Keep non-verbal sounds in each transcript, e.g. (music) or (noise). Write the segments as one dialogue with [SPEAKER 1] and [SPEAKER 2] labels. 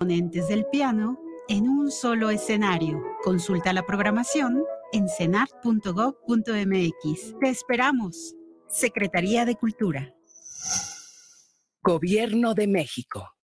[SPEAKER 1] componentes del piano en un solo escenario. Consulta la programación en senat.gov.mx. Te esperamos. Secretaría de Cultura.
[SPEAKER 2] Gobierno de México.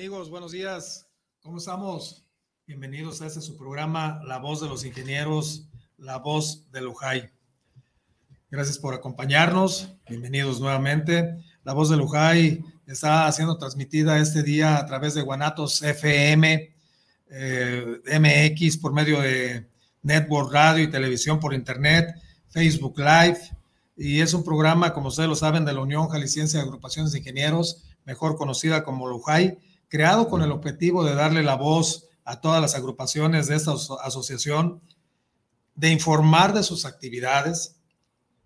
[SPEAKER 3] amigos? Buenos días. ¿Cómo estamos? Bienvenidos a este su programa, La Voz de los Ingenieros, La Voz de Lujay. Gracias por acompañarnos. Bienvenidos nuevamente. La Voz de Lujay está siendo transmitida este día a través de Guanatos FM, eh, MX, por medio de Network Radio y Televisión por Internet, Facebook Live. Y es un programa, como ustedes lo saben, de la Unión Jalisciense de Agrupaciones de Ingenieros, mejor conocida como Lujay creado con el objetivo de darle la voz a todas las agrupaciones de esta asociación, de informar de sus actividades,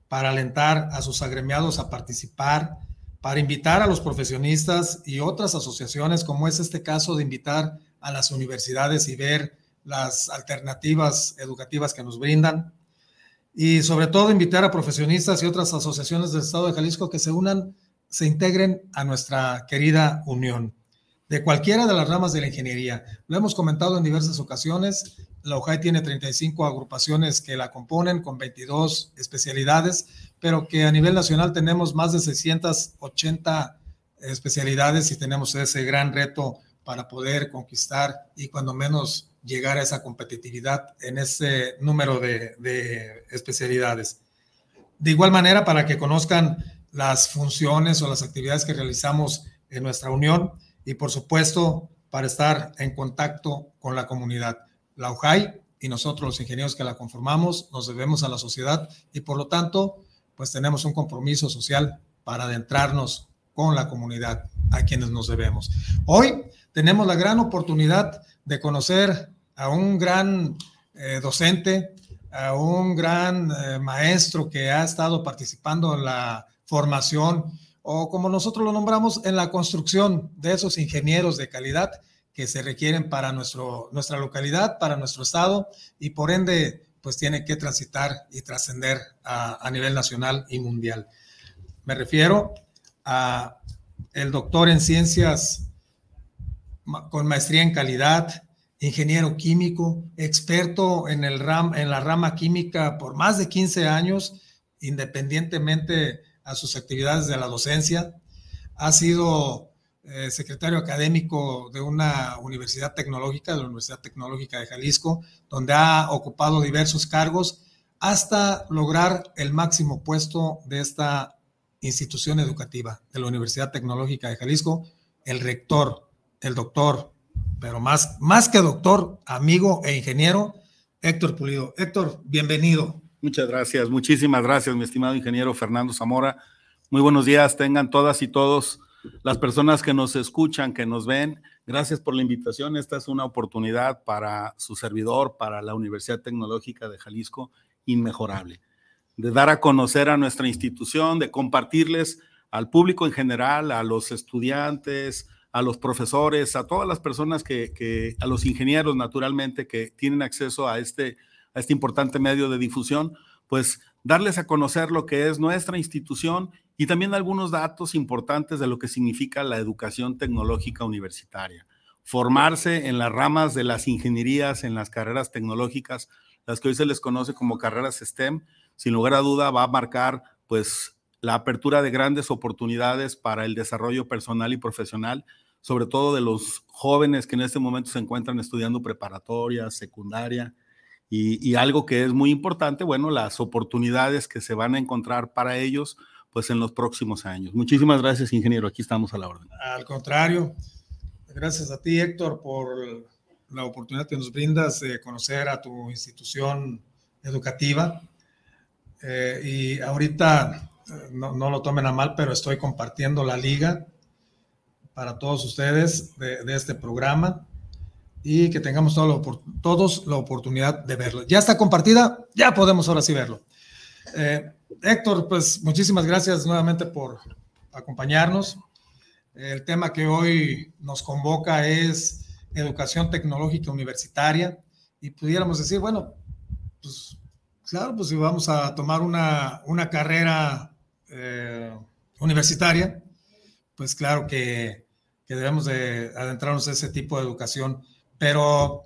[SPEAKER 3] para alentar a sus agremiados a participar, para invitar a los profesionistas y otras asociaciones, como es este caso de invitar a las universidades y ver las alternativas educativas que nos brindan. Y sobre todo invitar a profesionistas y otras asociaciones del Estado de Jalisco que se unan, se integren a nuestra querida unión de cualquiera de las ramas de la ingeniería. Lo hemos comentado en diversas ocasiones. La UJAI tiene 35 agrupaciones que la componen con 22 especialidades, pero que a nivel nacional tenemos más de 680 especialidades y tenemos ese gran reto para poder conquistar y cuando menos llegar a esa competitividad en ese número de, de especialidades. De igual manera, para que conozcan las funciones o las actividades que realizamos en nuestra unión, y por supuesto para estar en contacto con la comunidad. La UJAI y nosotros los ingenieros que la conformamos nos debemos a la sociedad y por lo tanto pues tenemos un compromiso social para adentrarnos con la comunidad a quienes nos debemos. Hoy tenemos la gran oportunidad de conocer a un gran eh, docente, a un gran eh, maestro que ha estado participando en la formación o como nosotros lo nombramos, en la construcción de esos ingenieros de calidad que se requieren para nuestro, nuestra localidad, para nuestro estado y por ende, pues tiene que transitar y trascender a, a nivel nacional y mundial. Me refiero a el doctor en ciencias con maestría en calidad, ingeniero químico, experto en, el ram, en la rama química por más de 15 años, independientemente a sus actividades de la docencia. Ha sido eh, secretario académico de una universidad tecnológica, de la Universidad Tecnológica de Jalisco, donde ha ocupado diversos cargos hasta lograr el máximo puesto de esta institución educativa, de la Universidad Tecnológica de Jalisco, el rector, el doctor, pero más, más que doctor, amigo e ingeniero, Héctor Pulido. Héctor, bienvenido.
[SPEAKER 4] Muchas gracias, muchísimas gracias, mi estimado ingeniero Fernando Zamora. Muy buenos días, tengan todas y todos las personas que nos escuchan, que nos ven. Gracias por la invitación. Esta es una oportunidad para su servidor, para la Universidad Tecnológica de Jalisco, inmejorable. De dar a conocer a nuestra institución, de compartirles al público en general, a los estudiantes, a los profesores, a todas las personas que, a los ingenieros naturalmente que tienen acceso a este a este importante medio de difusión, pues darles a conocer lo que es nuestra institución y también algunos datos importantes de lo que significa la educación tecnológica universitaria. Formarse en las ramas de las ingenierías, en las carreras tecnológicas, las que hoy se les conoce como carreras STEM, sin lugar a duda va a marcar pues la apertura de grandes oportunidades para el desarrollo personal y profesional, sobre todo de los jóvenes que en este momento se encuentran estudiando preparatoria, secundaria, y, y algo que es muy importante, bueno, las oportunidades que se van a encontrar para ellos pues en los próximos años. Muchísimas gracias, ingeniero. Aquí estamos a la orden.
[SPEAKER 3] Al contrario, gracias a ti, Héctor, por la oportunidad que nos brindas de conocer a tu institución educativa. Eh, y ahorita, eh, no, no, lo tomen a mal, pero estoy compartiendo la liga para todos ustedes de, de este programa y que tengamos todo lo, todos la oportunidad de verlo. Ya está compartida, ya podemos ahora sí verlo. Eh, Héctor, pues muchísimas gracias nuevamente por acompañarnos. El tema que hoy nos convoca es educación tecnológica universitaria y pudiéramos decir, bueno, pues claro, pues si vamos a tomar una, una carrera eh, universitaria, pues claro que, que, debemos de adentrarnos en ese tipo de educación, pero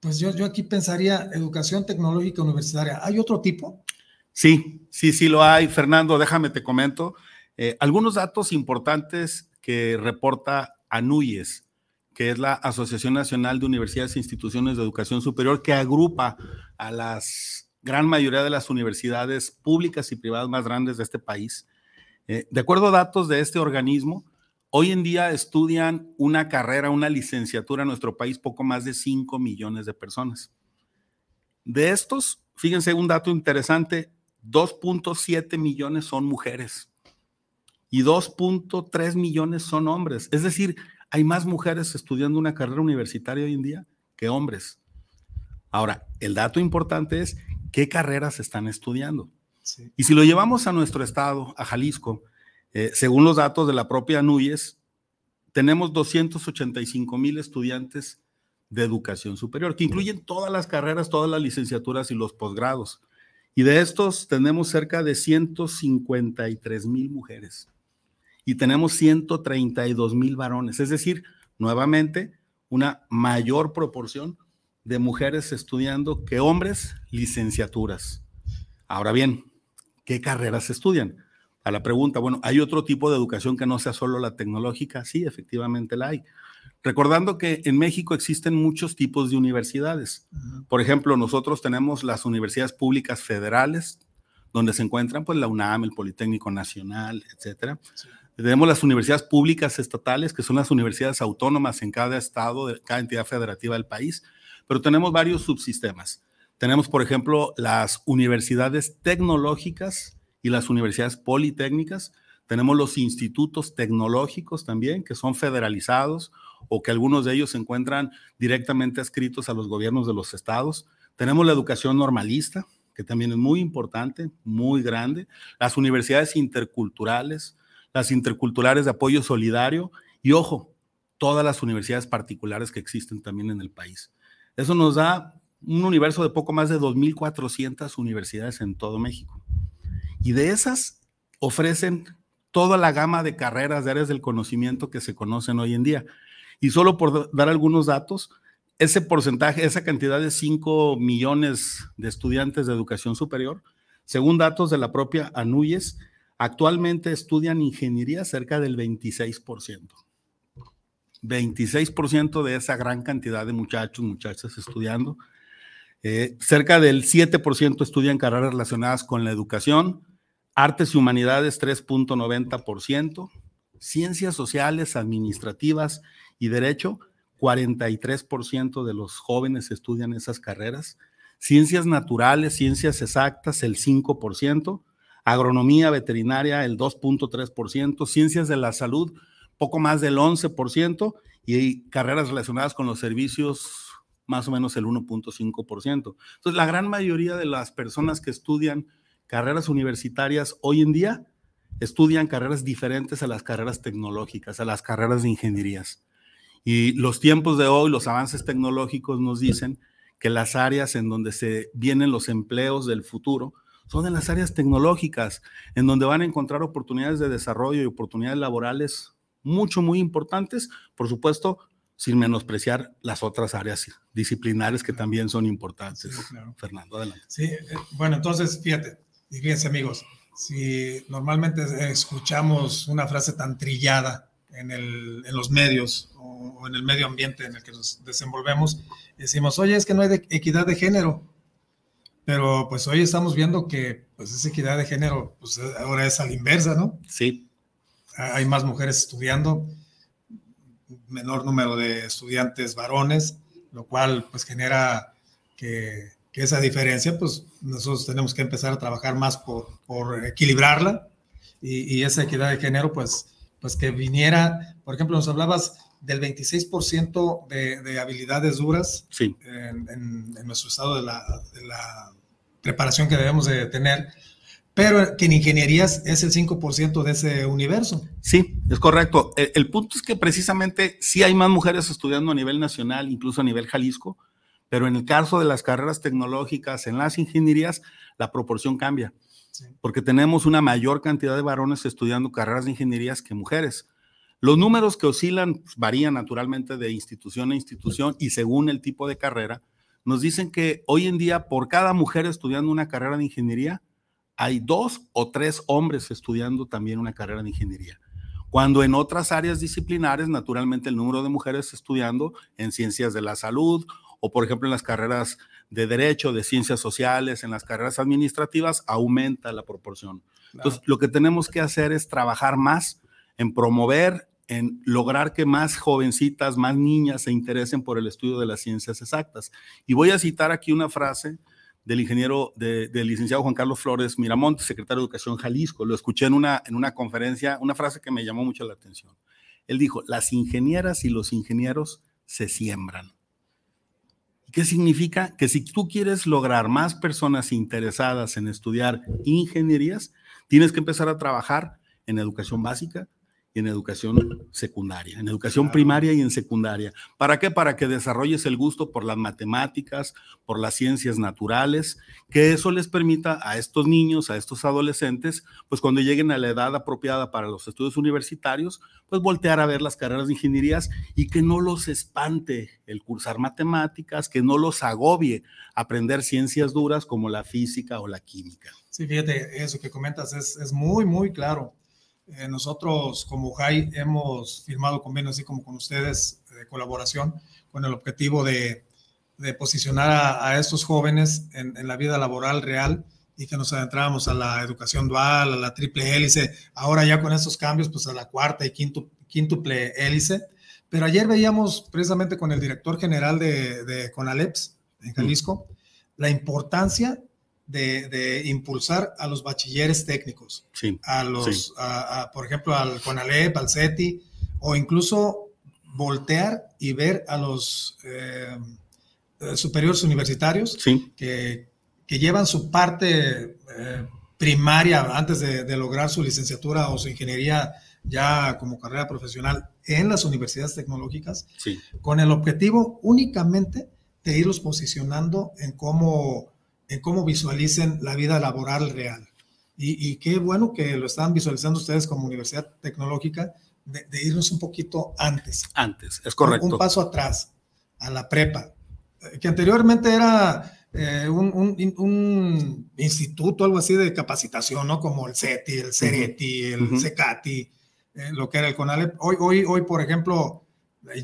[SPEAKER 3] pues yo, yo aquí pensaría educación tecnológica universitaria. ¿Hay otro tipo?
[SPEAKER 4] Sí, sí, sí lo hay. Fernando, déjame te comento. Eh, algunos datos importantes que reporta ANUYES, que es la Asociación Nacional de Universidades e Instituciones de Educación Superior, que agrupa a las gran mayoría de las universidades públicas y privadas más grandes de este país. Eh, de acuerdo a datos de este organismo, hoy en día estudian una carrera, una licenciatura en nuestro país poco más de 5 millones de personas. De estos, fíjense un dato interesante, 2.7 millones son mujeres y 2.3 millones son hombres. Es decir, hay más mujeres estudiando una carrera universitaria hoy en día que hombres. Ahora, el dato importante es qué carreras están estudiando. Sí. Y si lo llevamos a nuestro estado, a Jalisco, eh, según los datos de la propia NUYES, tenemos 285 mil estudiantes de educación superior, que incluyen todas las carreras, todas las licenciaturas y los posgrados. Y de estos tenemos cerca de 153 mil mujeres y tenemos 132 mil varones. Es decir, nuevamente, una mayor proporción de mujeres estudiando que hombres licenciaturas. Ahora bien, ¿qué carreras estudian? A la pregunta, bueno, ¿hay otro tipo de educación que no sea solo la tecnológica? Sí, efectivamente la hay. Recordando que en México existen muchos tipos de universidades. Por ejemplo, nosotros tenemos las universidades públicas federales, donde se encuentran pues la UNAM, el Politécnico Nacional, etcétera. Sí. Tenemos las universidades públicas estatales, que son las universidades autónomas en cada estado, de cada entidad federativa del país, pero tenemos varios subsistemas. Tenemos, por ejemplo, las universidades tecnológicas y las universidades politécnicas. Tenemos los institutos tecnológicos también, que son federalizados o que algunos de ellos se encuentran directamente adscritos a los gobiernos de los estados. Tenemos la educación normalista, que también es muy importante, muy grande. Las universidades interculturales, las interculturales de apoyo solidario y, ojo, todas las universidades particulares que existen también en el país. Eso nos da un universo de poco más de 2.400 universidades en todo México. Y de esas ofrecen toda la gama de carreras de áreas del conocimiento que se conocen hoy en día. Y solo por dar algunos datos, ese porcentaje, esa cantidad de 5 millones de estudiantes de educación superior, según datos de la propia ANUYES, actualmente estudian ingeniería cerca del 26%. 26% de esa gran cantidad de muchachos, muchachas estudiando. Eh, cerca del 7% estudian carreras relacionadas con la educación, artes y humanidades 3.90%, ciencias sociales, administrativas y derecho, 43% de los jóvenes estudian esas carreras, ciencias naturales, ciencias exactas, el 5%, agronomía veterinaria, el 2.3%, ciencias de la salud, poco más del 11%, y carreras relacionadas con los servicios, más o menos el 1.5%. Entonces, la gran mayoría de las personas que estudian carreras universitarias hoy en día estudian carreras diferentes a las carreras tecnológicas, a las carreras de ingenierías. Y los tiempos de hoy, los avances tecnológicos nos dicen que las áreas en donde se vienen los empleos del futuro son en las áreas tecnológicas, en donde van a encontrar oportunidades de desarrollo y oportunidades laborales mucho, muy importantes, por supuesto, sin menospreciar las otras áreas disciplinares que también son importantes. Fernando, adelante.
[SPEAKER 3] Sí, eh, bueno, entonces, fíjate, fíjense amigos, si normalmente escuchamos una frase tan trillada en, el, en los medios o, en el medio ambiente en el que nos desenvolvemos, decimos, oye, es que no hay equidad de género. Pero pues hoy estamos viendo que pues esa equidad de género pues ahora es a la inversa, ¿no?
[SPEAKER 4] Sí.
[SPEAKER 3] Hay más mujeres estudiando, menor número de estudiantes varones, lo cual pues genera que, que esa diferencia pues nosotros tenemos que empezar a trabajar más por, por equilibrarla y, y, esa equidad de género pues, pues que viniera, por ejemplo, nos hablabas del 26% de, de, habilidades duras
[SPEAKER 4] sí.
[SPEAKER 3] en, en, en, nuestro estado de la, de la preparación que debemos de tener, pero que en ingenierías es el 5% de ese universo.
[SPEAKER 4] Sí, es correcto. El, el, punto es que precisamente sí hay más mujeres estudiando a nivel nacional, incluso a nivel Jalisco, pero en el caso de las carreras tecnológicas, en las ingenierías, la proporción cambia, sí. porque tenemos una mayor cantidad de varones estudiando carreras de ingenierías que mujeres. Los números que oscilan pues, varían naturalmente de institución a institución y según el tipo de carrera, nos dicen que hoy en día por cada mujer estudiando una carrera de ingeniería, hay dos o tres hombres estudiando también una carrera de ingeniería. Cuando en otras áreas disciplinares, naturalmente el número de mujeres estudiando en ciencias de la salud o por ejemplo en las carreras de derecho, de ciencias sociales, en las carreras administrativas, aumenta la proporción. Entonces, lo que tenemos que hacer es trabajar más en promover, en lograr que más jovencitas, más niñas se interesen por el estudio de las ciencias exactas. Y voy a citar aquí una frase del ingeniero, de, del licenciado Juan Carlos Flores Miramonte, secretario de Educación Jalisco. Lo escuché en una, en una conferencia, una frase que me llamó mucho la atención. Él dijo, las ingenieras y los ingenieros se siembran. ¿Qué significa? Que si tú quieres lograr más personas interesadas en estudiar ingenierías, tienes que empezar a trabajar en educación básica, y en educación secundaria, en educación claro. primaria y en secundaria. ¿Para qué? Para que desarrolles el gusto por las matemáticas, por las ciencias naturales, que eso les permita a estos niños, a estos adolescentes, pues cuando lleguen a la edad apropiada para los estudios universitarios, pues voltear a ver las carreras de ingenierías y que no los espante el cursar matemáticas, que no los agobie aprender ciencias duras como la física o la química.
[SPEAKER 3] Sí, fíjate, eso que comentas es, es muy, muy claro. Eh, nosotros como JAI hemos firmado convenios así como con ustedes de colaboración con el objetivo de, de posicionar a, a, estos jóvenes en, en, la vida laboral real y que nos adentráramos a la educación dual, a la triple hélice, ahora ya con estos cambios, pues a la cuarta y quinto, quíntuple hélice. Pero ayer veíamos precisamente con el director general de, de CONALEPS en Jalisco mm. la importancia de, de, impulsar a los bachilleres técnicos,
[SPEAKER 4] sí,
[SPEAKER 3] a los,
[SPEAKER 4] sí.
[SPEAKER 3] a, a, por ejemplo, al CONALEP, al CETI, o incluso voltear y ver a los eh, superiores universitarios
[SPEAKER 4] sí.
[SPEAKER 3] que, que, llevan su parte eh, primaria antes de, de, lograr su licenciatura o su ingeniería ya como carrera profesional en las universidades tecnológicas, con el objetivo únicamente de irlos posicionando en cómo en cómo visualicen la vida laboral real. Y, y, qué bueno que lo están visualizando ustedes como Universidad Tecnológica, de, de irnos un poquito antes.
[SPEAKER 4] Antes, es correcto.
[SPEAKER 3] Un, un, paso atrás, a la prepa, que anteriormente era eh, un, un, un, instituto, algo así de capacitación, ¿no? Como el CETI, el CERETI, el uh -huh. CECATI, eh, lo que era el CONALEP. Hoy, hoy, hoy, por ejemplo,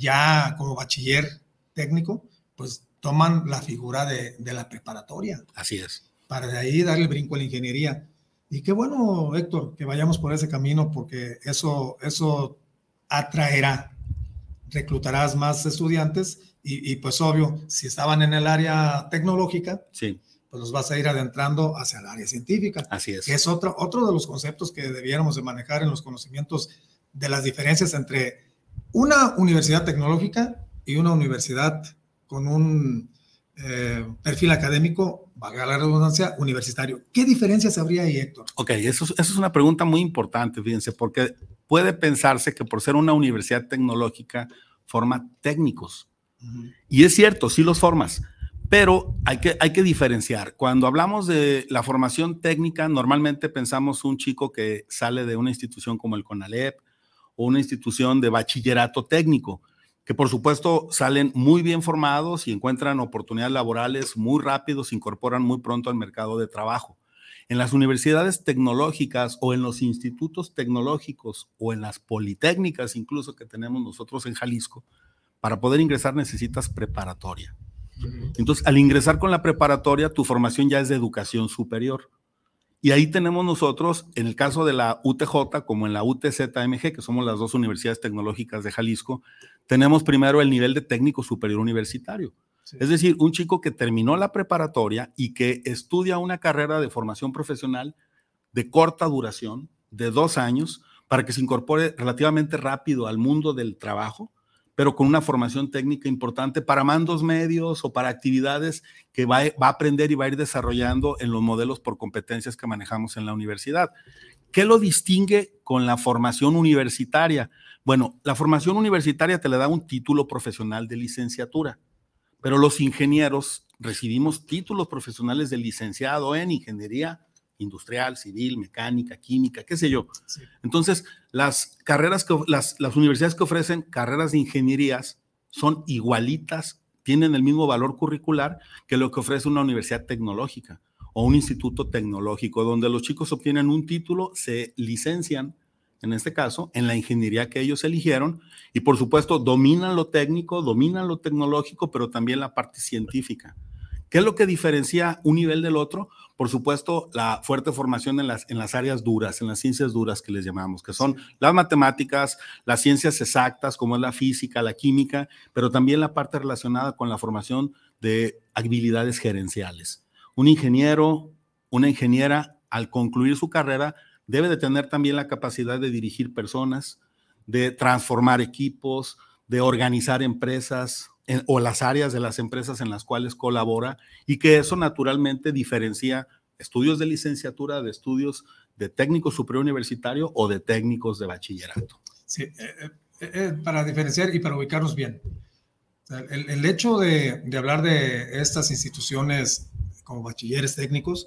[SPEAKER 3] ya como bachiller técnico, pues toman la figura de, de, la preparatoria.
[SPEAKER 4] Así es.
[SPEAKER 3] Para de ahí darle el brinco a la ingeniería. Y qué bueno, Héctor, que vayamos por ese camino porque eso, eso atraerá, reclutarás más estudiantes y, y, pues obvio, si estaban en el área tecnológica,
[SPEAKER 4] sí.
[SPEAKER 3] pues los vas a ir adentrando hacia el área científica.
[SPEAKER 4] Así es.
[SPEAKER 3] Que es otro, otro de los conceptos que debiéramos de manejar en los conocimientos de las diferencias entre una universidad tecnológica y una universidad con un eh, perfil académico, valga la redundancia, universitario. ¿Qué diferencias habría ahí, Héctor?
[SPEAKER 4] Ok, eso, eso, es una pregunta muy importante, fíjense, porque puede pensarse que por ser una universidad tecnológica forma técnicos. Uh -huh. Y es cierto, sí los formas, Pero hay que, hay que diferenciar. Cuando hablamos de la formación técnica, normalmente pensamos un chico que sale de una institución como el CONALEP o una institución de bachillerato técnico, que por supuesto salen muy bien formados y encuentran oportunidades laborales muy rápido, se incorporan muy pronto al mercado de trabajo. En las universidades tecnológicas o en los institutos tecnológicos o en las politécnicas incluso que tenemos nosotros en Jalisco, para poder ingresar necesitas preparatoria. Entonces, al ingresar con la preparatoria, tu formación ya es de educación superior. Y ahí tenemos nosotros, en el caso de la UTJ como en la UTZMG, que somos las dos universidades tecnológicas de Jalisco, tenemos primero el nivel de técnico superior universitario. Es decir, un chico que terminó la preparatoria y que estudia una carrera de formación profesional de corta duración, de dos años, para que se incorpore relativamente rápido al mundo del trabajo pero con una formación técnica importante para mandos medios o para actividades que va, a aprender y va a ir desarrollando en los modelos por competencias que manejamos en la universidad. ¿Qué lo distingue con la formación universitaria? Bueno, la formación universitaria te le da un título profesional de licenciatura, pero los ingenieros recibimos títulos profesionales de licenciado en ingeniería industrial, civil, mecánica, química, qué sé yo. Entonces, las carreras que las, las universidades que ofrecen carreras de ingenierías son igualitas, tienen el mismo valor curricular que lo que ofrece una universidad tecnológica o un instituto tecnológico, donde los chicos obtienen un título, se licencian, en este caso, en la ingeniería que ellos eligieron y por supuesto dominan lo técnico, dominan lo tecnológico, pero también la parte científica. ¿Qué es lo que diferencia un nivel del otro? Por supuesto, la fuerte formación en las, en las áreas duras, en las ciencias duras que les llamamos, que son las matemáticas, las ciencias exactas, como es la física, la química, pero también la parte relacionada con la formación de habilidades gerenciales. Un ingeniero, una ingeniera, al concluir su carrera, debe de tener también la capacidad de dirigir personas, de transformar equipos, de organizar empresas, o las áreas de las empresas en las cuales colabora y que eso naturalmente diferencia estudios de licenciatura de estudios de técnico superior universitario o de técnicos de bachillerato.
[SPEAKER 3] Sí, eh, eh, eh, para diferenciar y para ubicarnos bien. El, hecho de, de, hablar de estas instituciones como bachilleres técnicos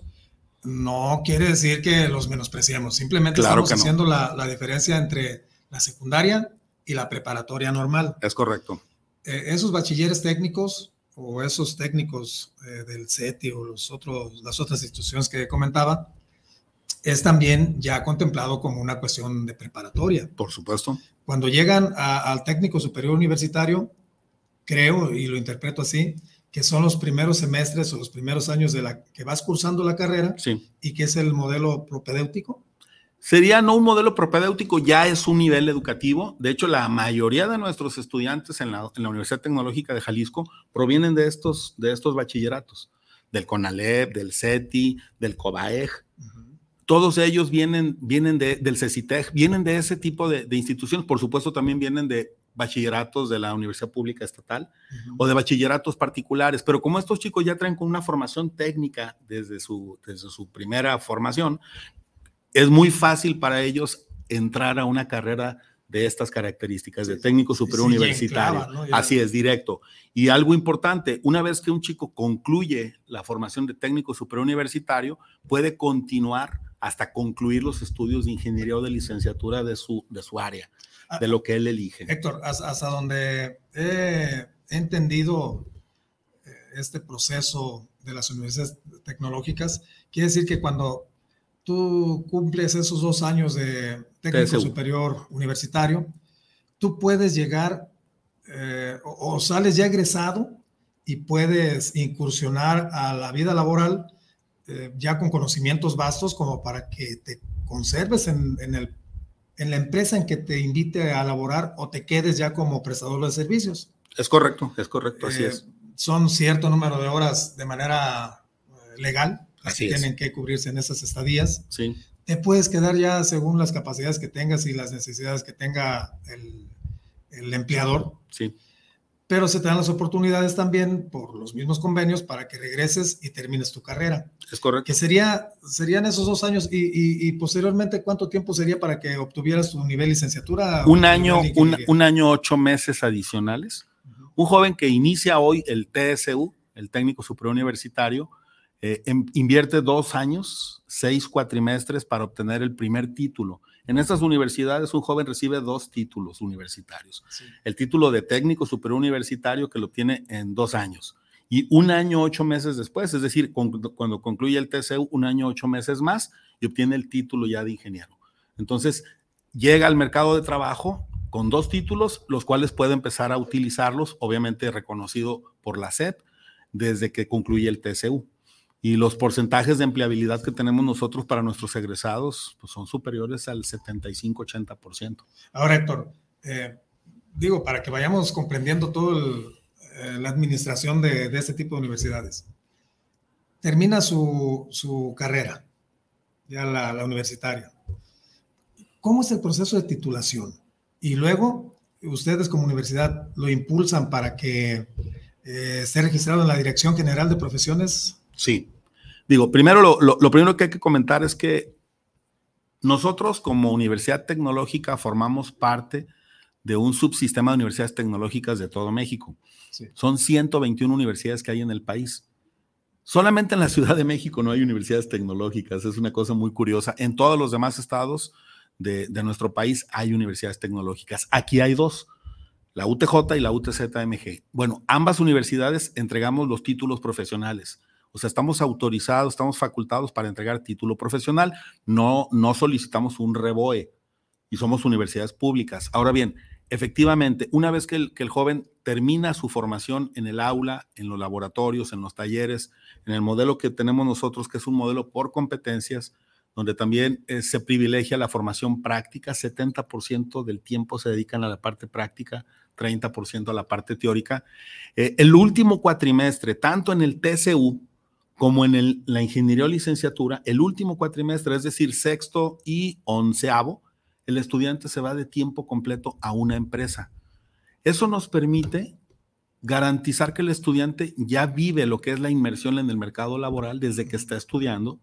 [SPEAKER 3] no quiere decir que los menospreciemos, simplemente estamos haciendo la, la diferencia entre la secundaria y la preparatoria normal.
[SPEAKER 4] Es correcto.
[SPEAKER 3] Eh, esos bachilleres técnicos o esos técnicos eh, del CETI o los otros, las otras instituciones que comentaba, es también ya contemplado como una cuestión de preparatoria.
[SPEAKER 4] Por supuesto.
[SPEAKER 3] Cuando llegan al técnico superior universitario, creo y lo interpreto así, que son los primeros semestres o los primeros años de la que vas cursando la carrera
[SPEAKER 4] sí.
[SPEAKER 3] y que es el modelo propedéutico.
[SPEAKER 4] Sería no un modelo propedéutico, ya es un nivel educativo. De hecho, la mayoría de nuestros estudiantes en la, Universidad Tecnológica de Jalisco provienen de estos, de estos bachilleratos, del CONALEP, del CETI, del COBAEG. Todos ellos vienen, vienen del CECITEG, vienen de ese tipo de, instituciones. Por supuesto, también vienen de bachilleratos de la Universidad Pública Estatal o de bachilleratos particulares. Pero como estos chicos ya traen con una formación técnica desde su, desde su primera formación, es muy fácil para ellos entrar a una carrera de estas características, de técnico superior universitario. Así es, directo. Y algo importante, una vez que un chico concluye la formación de técnico superior universitario, puede continuar hasta concluir los estudios de ingeniería o de licenciatura de su, de su área, de lo que él elige.
[SPEAKER 3] Héctor, hasta donde he entendido eh, este proceso de las universidades tecnológicas, quiere decir que cuando tú cumples esos dos años de técnico superior universitario, tú puedes llegar eh, o, sales ya egresado y puedes incursionar a la vida laboral eh, ya con conocimientos vastos como para que te conserves en, el, en la empresa en que te invite a laborar o te quedes ya como prestador de servicios.
[SPEAKER 4] Es correcto, es correcto, así eh, es.
[SPEAKER 3] Son cierto número de horas de manera legal Así tienen que cubrirse en esas estadías.
[SPEAKER 4] Sí.
[SPEAKER 3] Te puedes quedar ya según las capacidades que tengas y las necesidades que tenga el, el empleador.
[SPEAKER 4] Sí.
[SPEAKER 3] Pero se te dan las oportunidades también por los mismos convenios para que regreses y termines tu carrera.
[SPEAKER 4] Es correcto.
[SPEAKER 3] Que sería, serían esos dos años y, y, posteriormente, ¿cuánto tiempo sería para que obtuvieras tu nivel licenciatura?
[SPEAKER 4] Un año, un, un, año, ocho meses adicionales. Un joven que inicia hoy el TSU, el técnico superior universitario, eh, em, invierte dos años, seis cuatrimestres para obtener el primer título. En estas universidades un joven recibe dos títulos universitarios. Sí. El título de técnico superior universitario que lo obtiene en dos años y un año, ocho meses después, es decir, cuando, cuando concluye el TCU, un año, ocho meses más y obtiene el título ya de ingeniero. Entonces, llega al mercado de trabajo con dos títulos, los cuales puede empezar a utilizarlos, obviamente reconocido por la SEP, desde que concluye el TCU. Y los porcentajes de empleabilidad que tenemos nosotros para nuestros egresados pues son superiores al 75-80%.
[SPEAKER 3] Ahora, Héctor, eh, digo, para que vayamos comprendiendo todo eh, la administración de, de, este tipo de universidades. Termina su, su carrera, ya la, la, universitaria. ¿Cómo es el proceso de titulación? Y luego, ustedes como universidad lo impulsan para que eh, esté registrado en la Dirección General de Profesiones
[SPEAKER 4] Sí. Digo, primero lo, lo, lo, primero que hay que comentar es que nosotros como Universidad Tecnológica formamos parte de un subsistema de universidades tecnológicas de todo México. Sí. Son 121 universidades que hay en el país. Solamente en la Ciudad de México no hay universidades tecnológicas, es una cosa muy curiosa. En todos los demás estados de, de nuestro país hay universidades tecnológicas. Aquí hay dos, la UTJ y la UTZMG. Bueno, ambas universidades entregamos los títulos profesionales. O sea, estamos autorizados, estamos facultados para entregar título profesional, no, no solicitamos un reboe y somos universidades públicas. Ahora bien, efectivamente, una vez que el, que el, joven termina su formación en el aula, en los laboratorios, en los talleres, en el modelo que tenemos nosotros, que es un modelo por competencias, donde también eh, se privilegia la formación práctica, 70% del tiempo se dedican a la parte práctica, 30% a la parte teórica. Eh, el último cuatrimestre, tanto en el TCU, como en la ingeniería o licenciatura, el último cuatrimestre, es decir, sexto y onceavo, el estudiante se va de tiempo completo a una empresa. Eso nos permite garantizar que el estudiante ya vive lo que es la inmersión en el mercado laboral desde que está estudiando.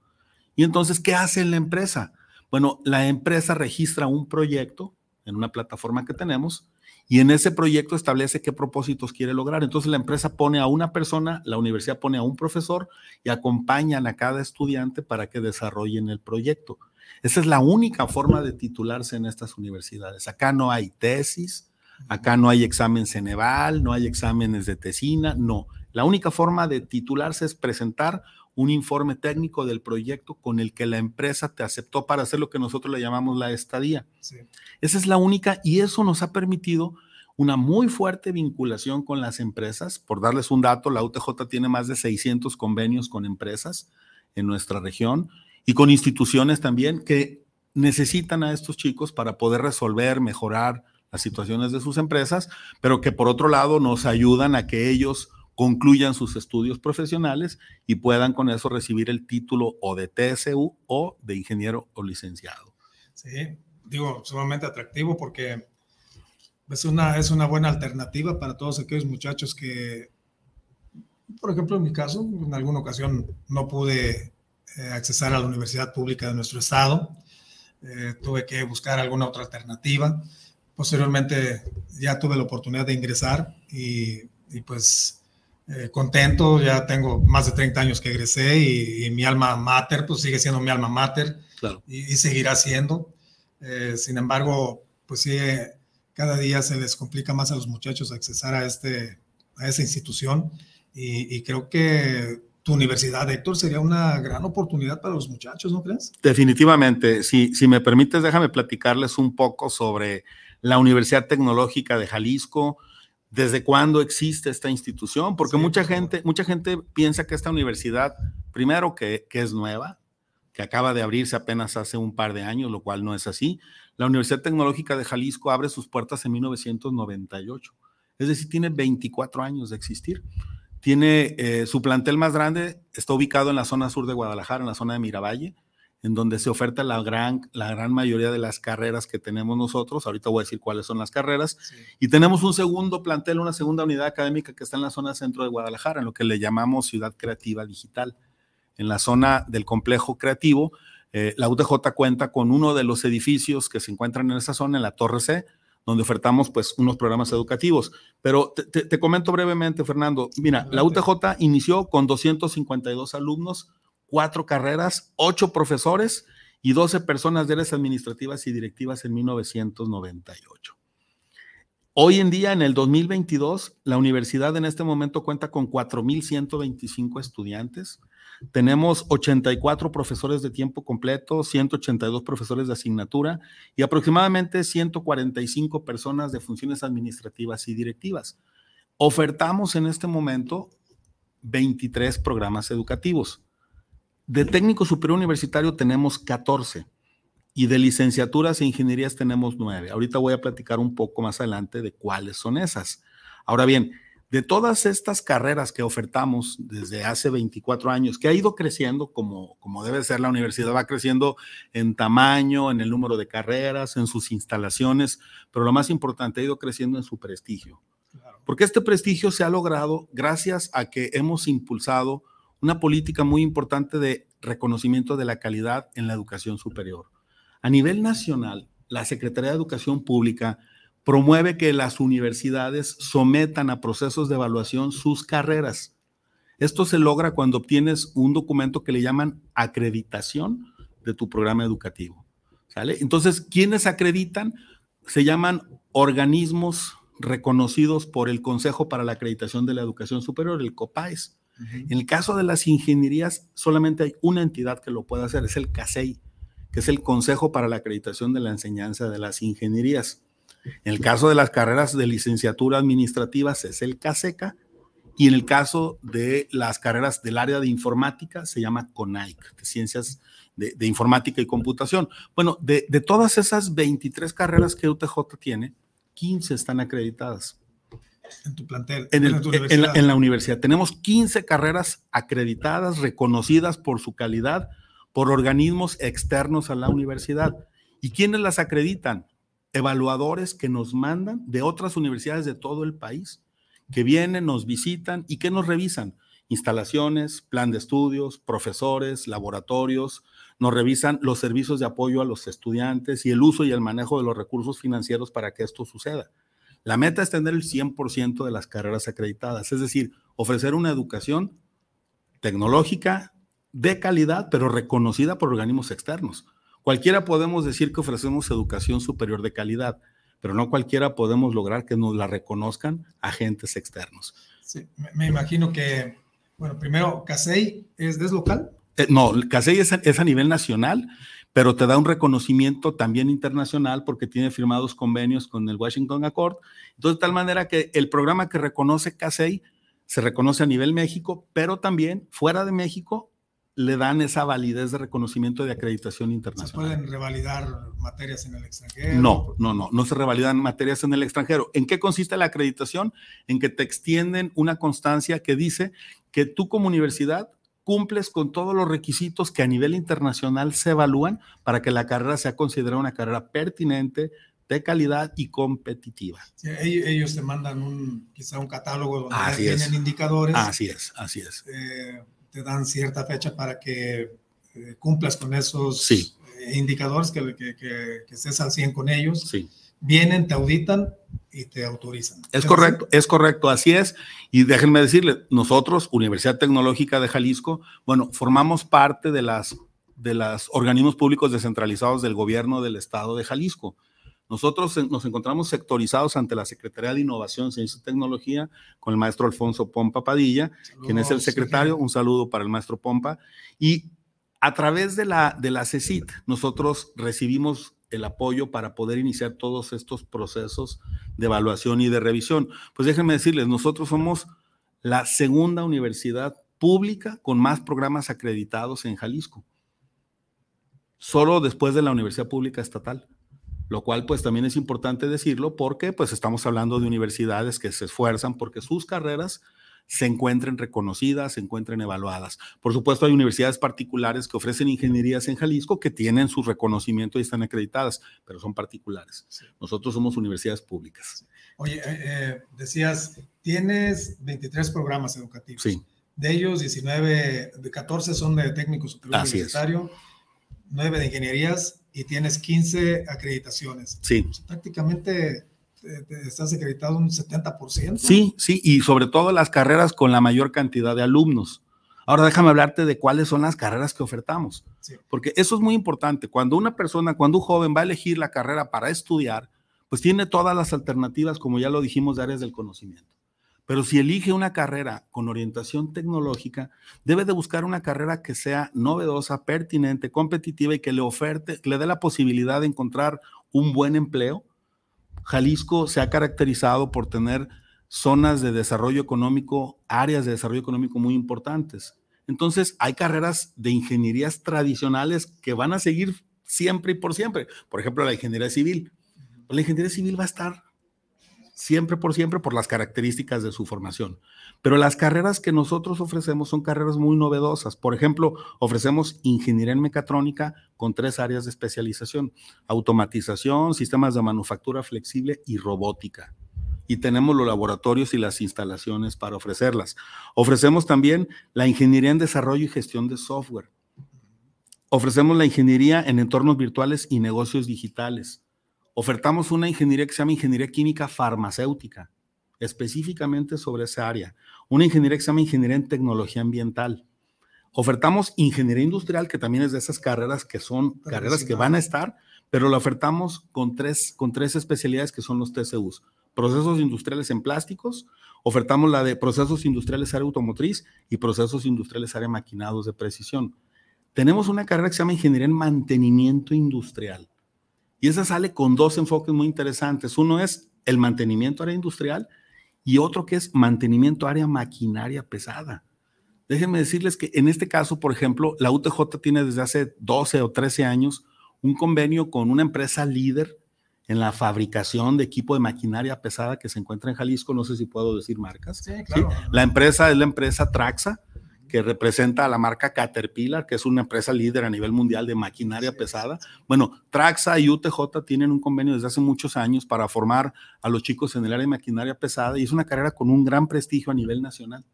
[SPEAKER 4] Y entonces, ¿qué hace la empresa? Bueno, la empresa registra un proyecto en una plataforma que tenemos y en ese proyecto establece qué propósitos quiere lograr. Entonces la empresa pone a una persona, la universidad pone a un profesor y acompañan a cada estudiante para que desarrollen el proyecto. Esa es la única forma de titularse en estas universidades. Acá no hay tesis, acá no hay examen Ceneval, no hay exámenes de tesina, no. La única forma de titularse es presentar un informe técnico del proyecto con el que la empresa te aceptó para hacer lo que nosotros le llamamos la estadía. Sí. Esa es la única y eso nos ha permitido una muy fuerte vinculación con las empresas. Por darles un dato, la UTJ tiene más de 600 convenios con empresas en nuestra región y con instituciones también que necesitan a estos chicos para poder resolver, mejorar las situaciones de sus empresas, pero que por otro lado nos ayudan a que ellos concluyan sus estudios profesionales y puedan con eso recibir el título o de TSU o de ingeniero o licenciado.
[SPEAKER 3] Sí, digo, sumamente atractivo porque es una, es una buena alternativa para todos aquellos muchachos que, por ejemplo, en mi caso, en alguna ocasión no pude eh, accesar a la universidad pública de nuestro estado, eh, tuve que buscar alguna otra alternativa. Posteriormente ya tuve la oportunidad de ingresar y, y pues eh, contento, ya tengo más de 30 años que egresé y, y, mi alma mater, pues sigue siendo mi alma mater claro. y, y, seguirá siendo. Eh, sin embargo, pues sí, cada día se les complica más a los muchachos accesar a, este, a esa institución y, y creo que tu universidad, Héctor, sería una gran oportunidad para los muchachos, ¿no crees?
[SPEAKER 4] Definitivamente. Si, si me permites, déjame platicarles un poco sobre la Universidad Tecnológica de Jalisco, desde cuándo existe esta institución, porque sí, mucha gente, mucha gente piensa que esta universidad, primero que, que, es nueva, que acaba de abrirse apenas hace un par de años, lo cual no es así. La Universidad Tecnológica de Jalisco abre sus puertas en 1998, es decir, tiene 24 años de existir. Tiene eh, su plantel más grande, está ubicado en la zona sur de Guadalajara, en la zona de Miravalle, en donde se oferta la gran, la gran mayoría de las carreras que tenemos nosotros. Ahorita voy a decir cuáles son las carreras. Sí. Y tenemos un segundo plantel, una segunda unidad académica que está en la zona centro de Guadalajara, en lo que le llamamos Ciudad Creativa Digital. En la zona del complejo creativo, eh, la UTJ cuenta con uno de los edificios que se encuentran en esa zona, en la Torre C, donde ofertamos pues unos programas educativos. Pero te, comento brevemente, Fernando. Mira, la UTJ inició con 252 alumnos, cuatro carreras, ocho profesores y 12 personas de áreas administrativas y directivas en 1998. Hoy en día, en el 2022, la universidad en este momento cuenta con 4.125 estudiantes. Tenemos 84 profesores de tiempo completo, 182 profesores de asignatura y aproximadamente 145 personas de funciones administrativas y directivas. Ofertamos en este momento 23 programas educativos. De técnico superior universitario tenemos 14 y de licenciaturas e ingenierías tenemos nueve. Ahorita voy a platicar un poco más adelante de cuáles son esas. Ahora bien, de todas estas carreras que ofertamos desde hace 24 años, que ha ido creciendo como, como debe ser la universidad, va creciendo en tamaño, en el número de carreras, en sus instalaciones, pero lo más importante, ha ido creciendo en su prestigio. Porque este prestigio se ha logrado gracias a que hemos impulsado una política muy importante de reconocimiento de la calidad en la educación superior. A nivel nacional, la Secretaría de Educación Pública promueve que las universidades sometan a procesos de evaluación sus carreras. Esto se logra cuando obtienes un documento que le llaman acreditación de tu programa educativo. ¿sale? Entonces, ¿quiénes acreditan? Se llaman organismos reconocidos por el Consejo para la Acreditación de la Educación Superior, el COPAES. En el caso de las ingenierías, solamente hay una entidad que lo puede hacer, es el CASEI que es el Consejo para la Acreditación de la Enseñanza de las Ingenierías. En el caso de las carreras de licenciatura administrativas es el CASECA y en el caso de las carreras del área de informática se llama CONAIC, de Ciencias de, Informática y Computación. Bueno, de, todas esas 23 carreras que UTJ tiene, 15 están acreditadas.
[SPEAKER 3] En tu plantel.
[SPEAKER 4] En, en la universidad. Tenemos 15 carreras acreditadas, reconocidas por su calidad por organismos externos a la universidad. ¿Y quiénes las acreditan? Evaluadores que nos mandan de otras universidades de todo el país, que vienen, nos visitan y que nos revisan. Instalaciones, plan de estudios, profesores, laboratorios, nos revisan los servicios de apoyo a los estudiantes y el uso y el manejo de los recursos financieros para que esto suceda. La meta es tener el 100% de las carreras acreditadas, es decir, ofrecer una educación tecnológica, de calidad, pero reconocida por organismos externos. Cualquiera podemos decir que ofrecemos educación superior de calidad, pero no cualquiera podemos lograr que nos la reconozcan agentes externos.
[SPEAKER 3] Sí, me imagino que, bueno, primero, CASEI es, local.
[SPEAKER 4] Eh, no, CASEI es, es a nivel nacional, pero te da un reconocimiento también internacional porque tiene firmados convenios con el Washington Accord. Entonces, de tal manera que el programa que reconoce CASEI se reconoce a nivel México, pero también fuera de México le dan esa validez de reconocimiento de acreditación internacional.
[SPEAKER 3] ¿Se pueden revalidar materias en el extranjero?
[SPEAKER 4] No, no, no, no se revalidan materias en el extranjero. ¿En qué consiste la acreditación? En que te extienden una constancia que dice que tú como universidad cumples con todos los requisitos que a nivel internacional se evalúan para que la carrera sea considerada una carrera pertinente, de calidad y competitiva.
[SPEAKER 3] ellos te mandan un, quizá un catálogo donde tienen indicadores.
[SPEAKER 4] Así es, así es.
[SPEAKER 3] Eh, te dan cierta fecha para que eh, cumplas con esos eh, indicadores, que, que, que, estés al 100 con ellos.
[SPEAKER 4] Sí.
[SPEAKER 3] Vienen, te auditan y te autorizan.
[SPEAKER 4] Es correcto, es correcto, así es. Y déjenme decirle, nosotros, Universidad Tecnológica de Jalisco, bueno, formamos parte de las de los organismos públicos descentralizados del gobierno del estado de Jalisco. Nosotros nos encontramos sectorizados ante la Secretaría de Innovación, Ciencia y Tecnología con el maestro Alfonso Pompa Padilla, quien es el secretario. Un saludo para el maestro Pompa. Y a través de la, de la CECIT, nosotros recibimos el apoyo para poder iniciar todos estos procesos de evaluación y de revisión. Pues déjenme decirles, nosotros somos la segunda universidad pública con más programas acreditados en Jalisco, solo después de la Universidad Pública Estatal lo cual pues también es importante decirlo porque pues estamos hablando de universidades que se esfuerzan porque sus carreras se encuentren reconocidas, se encuentren evaluadas. Por supuesto, hay universidades particulares que ofrecen ingenierías en Jalisco que tienen su reconocimiento y están acreditadas, pero son particulares. Nosotros somos universidades públicas.
[SPEAKER 3] Oye, eh, eh, decías, tienes 23 programas educativos.
[SPEAKER 4] Sí.
[SPEAKER 3] De ellos, 19, de 14 son de técnico superior universitario, 9 de ingenierías y tienes 15 acreditaciones.
[SPEAKER 4] Sí.
[SPEAKER 3] Pues, prácticamente estás acreditado un 70%.
[SPEAKER 4] Sí, sí, y sobre todo las carreras con la mayor cantidad de alumnos. Ahora déjame hablarte de cuáles son las carreras que ofertamos, sí. porque eso es muy importante. Cuando una persona, cuando un joven va a elegir la carrera para estudiar, pues tiene todas las alternativas, como ya lo dijimos, de áreas del conocimiento. Pero si elige una carrera con orientación tecnológica, debe de buscar una carrera que sea novedosa, pertinente, competitiva y que le oferte, que le dé la posibilidad de encontrar un buen empleo. Jalisco se ha caracterizado por tener zonas de desarrollo económico, áreas de desarrollo económico muy importantes. Entonces, hay carreras de ingenierías tradicionales que van a seguir siempre y por siempre. Por ejemplo, la ingeniería civil. La ingeniería civil va a estar siempre por siempre por las características de su formación. Pero las carreras que nosotros ofrecemos son carreras muy novedosas. Por ejemplo, ofrecemos ingeniería en mecatrónica con tres áreas de especialización, automatización, sistemas de manufactura flexible y robótica. Y tenemos los laboratorios y las instalaciones para ofrecerlas. Ofrecemos también la ingeniería en desarrollo y gestión de software. Ofrecemos la ingeniería en entornos virtuales y negocios digitales ofertamos una ingeniería que se llama ingeniería química farmacéutica, específicamente sobre esa área. Una ingeniería que se llama ingeniería en tecnología ambiental. Ofertamos ingeniería industrial, que también es de esas carreras que son carreras que van a estar, pero la ofertamos con tres, con tres especialidades que son los TCUs. Procesos industriales en plásticos, ofertamos la de procesos industriales área automotriz y procesos industriales área maquinados de precisión. Tenemos una carrera que se llama ingeniería en mantenimiento industrial y esa sale con dos enfoques muy interesantes. Uno es el mantenimiento área industrial y otro que es mantenimiento área maquinaria pesada. Déjenme decirles que en este caso, por ejemplo, la UTJ tiene desde hace 12 o 13 años un convenio con una empresa líder en la fabricación de equipo de maquinaria pesada que se encuentra en Jalisco. No sé si puedo decir marcas. Sí, claro. La empresa es la empresa Traxa que representa a la marca Caterpillar, que es una empresa líder a nivel mundial de maquinaria pesada. Bueno, Traxa y UTJ tienen un convenio desde hace muchos años para formar a los chicos en el área de maquinaria pesada y es una carrera con un gran prestigio a nivel nacional,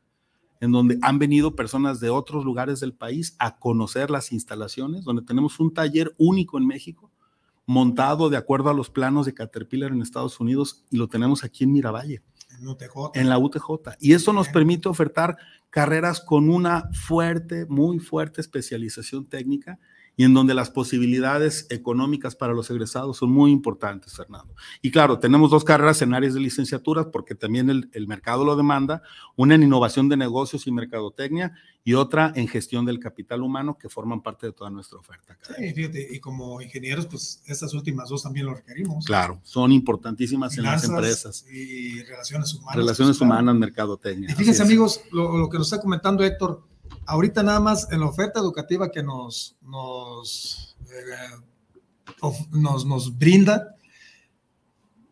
[SPEAKER 4] en donde han venido personas de otros lugares del país a conocer las instalaciones, donde tenemos un taller único en México, montado de acuerdo a los planos de Caterpillar en Estados Unidos y lo tenemos aquí en Miravalle. En, UTJ. en la UTJ. Y eso nos permite ofertar carreras con una fuerte, muy fuerte especialización técnica y en donde las posibilidades económicas para los egresados son muy importantes, Fernando. Y claro, tenemos dos carreras en áreas de licenciaturas porque también el, el, mercado lo demanda, una en innovación de negocios y mercadotecnia y otra en gestión del capital humano que forman parte de toda nuestra oferta.
[SPEAKER 3] Sí, fíjate, y como ingenieros, pues estas últimas dos también lo requerimos.
[SPEAKER 4] Claro, son importantísimas Finanzas en las empresas.
[SPEAKER 3] Y relaciones humanas.
[SPEAKER 4] Relaciones pues, humanes, claro. mercadotecnia.
[SPEAKER 3] Y fíjense amigos, lo, lo que nos está comentando Héctor, ahorita nada más en la oferta educativa que nos, nos, eh, nos, nos brinda,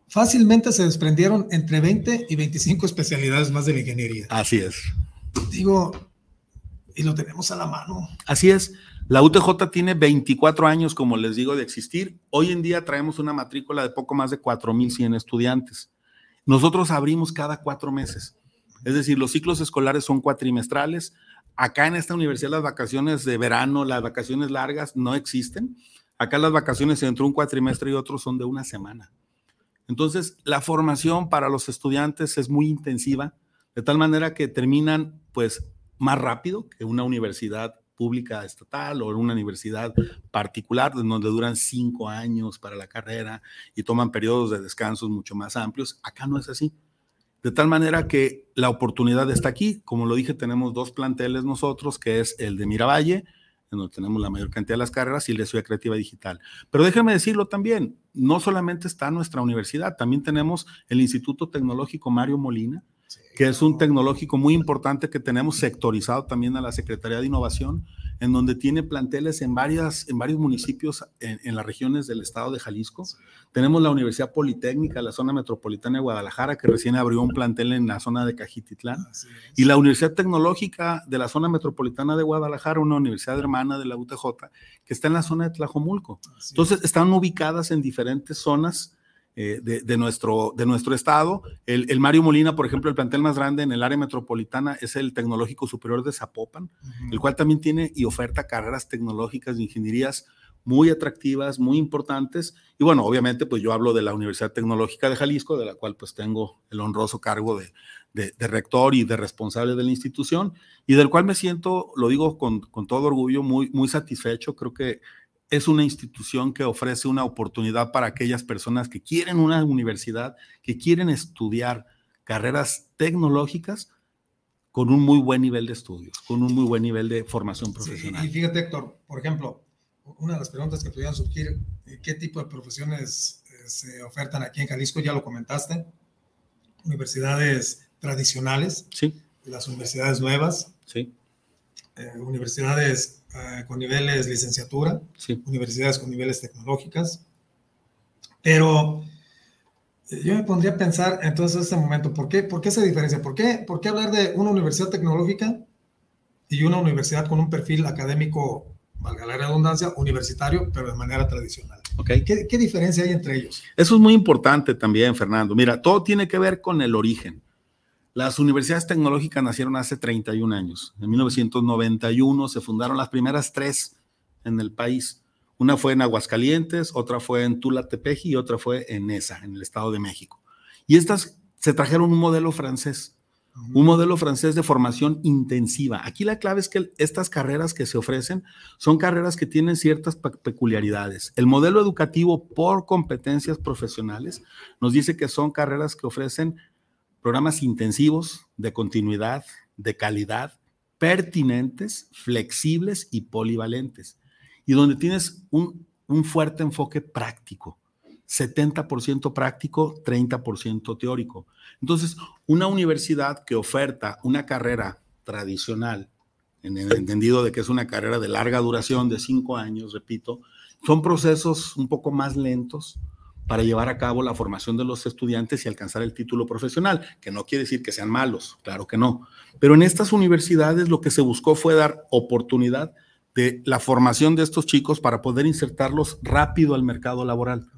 [SPEAKER 3] fácilmente se desprendieron entre 20 y 25 especialidades más de la ingeniería.
[SPEAKER 4] Así es.
[SPEAKER 3] Digo, y lo tenemos a la mano.
[SPEAKER 4] Así es. La UTJ tiene 24 años, como les digo, de existir. Hoy en día traemos una matrícula de poco más de 4.100 estudiantes. Nosotros abrimos cada cuatro meses. Es decir, los ciclos escolares son cuatrimestrales. Acá en esta universidad las vacaciones de verano, las vacaciones largas no existen. Acá las vacaciones entre un cuatrimestre y otro son de una semana. Entonces, la formación para los estudiantes es muy intensiva, de tal manera que terminan pues más rápido que una universidad pública estatal o una universidad particular, donde duran cinco años para la carrera y toman periodos de descansos mucho más amplios. Acá no es así. De tal manera que la oportunidad está aquí. Como lo dije, tenemos dos planteles nosotros, que es el de Miravalle, en donde tenemos la mayor cantidad de las carreras, y el de Ciudad Creativa Digital. Pero déjenme decirlo también, no solamente está nuestra universidad, también tenemos el Instituto Tecnológico Mario Molina, que es un tecnológico muy importante que tenemos sectorizado también a la Secretaría de Innovación, en donde tiene planteles en, varias, en varios municipios en, en las regiones del estado de Jalisco. Tenemos la Universidad Politécnica, la zona metropolitana de Guadalajara, que recién abrió un plantel en la zona de Cajititlán. Y la Universidad Tecnológica de la zona metropolitana de Guadalajara, una universidad hermana de la UTJ, que está en la zona de Tlajomulco. Entonces, están ubicadas en diferentes zonas eh, de, de, nuestro, de nuestro estado. El, el, Mario Molina, por ejemplo, el plantel más grande en el área metropolitana es el Tecnológico Superior de Zapopan, uh -huh. el cual también tiene y oferta carreras tecnológicas de ingenierías muy atractivas, muy importantes. Y bueno, obviamente, pues yo hablo de la Universidad Tecnológica de Jalisco, de la cual pues tengo el honroso cargo de, de, rector y de responsable de la institución, y del cual me siento, lo digo con, con todo orgullo, muy, muy satisfecho. Creo que es una institución que ofrece una oportunidad para aquellas personas que quieren una universidad, que quieren estudiar carreras tecnológicas con un muy buen nivel de estudios, con un muy buen nivel de formación profesional.
[SPEAKER 3] y fíjate, Héctor, por ejemplo, una de las preguntas que pudieran surgir, eh, ¿qué tipo de profesiones eh, se ofertan aquí en Jalisco? Ya lo comentaste. Universidades tradicionales,
[SPEAKER 4] sí.
[SPEAKER 3] las universidades nuevas,
[SPEAKER 4] sí.
[SPEAKER 3] Eh, universidades con niveles licenciatura,
[SPEAKER 4] sí.
[SPEAKER 3] universidades con niveles tecnológicas. Pero yo me pondría a pensar entonces en este momento, ¿por qué, por qué esa diferencia? ¿Por qué, ¿Por qué hablar de una universidad tecnológica y una universidad con un perfil académico, valga la redundancia, universitario, pero de manera tradicional?
[SPEAKER 4] Okay.
[SPEAKER 3] ¿Qué, ¿Qué diferencia hay entre ellos?
[SPEAKER 4] Eso es muy importante también, Fernando. Mira, todo tiene que ver con el origen. Las universidades tecnológicas nacieron hace 31 años. En 1991 se fundaron las primeras tres en el país. Una fue en Aguascalientes, otra fue en Tula Tepeji y otra fue en Nesa, en el Estado de México. Y estas se trajeron un modelo francés, un modelo francés de formación intensiva. Aquí la clave es que estas carreras que se ofrecen son carreras que tienen ciertas peculiaridades. El modelo educativo por competencias profesionales nos dice que son carreras que ofrecen programas intensivos de continuidad, de calidad, pertinentes, flexibles y polivalentes y donde tienes un, fuerte enfoque práctico. 70% práctico, 30% teórico. Entonces, una universidad que oferta una carrera tradicional, en el entendido de que es una carrera de larga duración, de cinco años, repito, son procesos un poco más lentos para llevar a cabo la formación de los estudiantes y alcanzar el título profesional, que no quiere decir que sean malos, claro que no. Pero en estas universidades lo que se buscó fue dar oportunidad de la formación de estos chicos para poder insertarlos rápido al mercado laboral.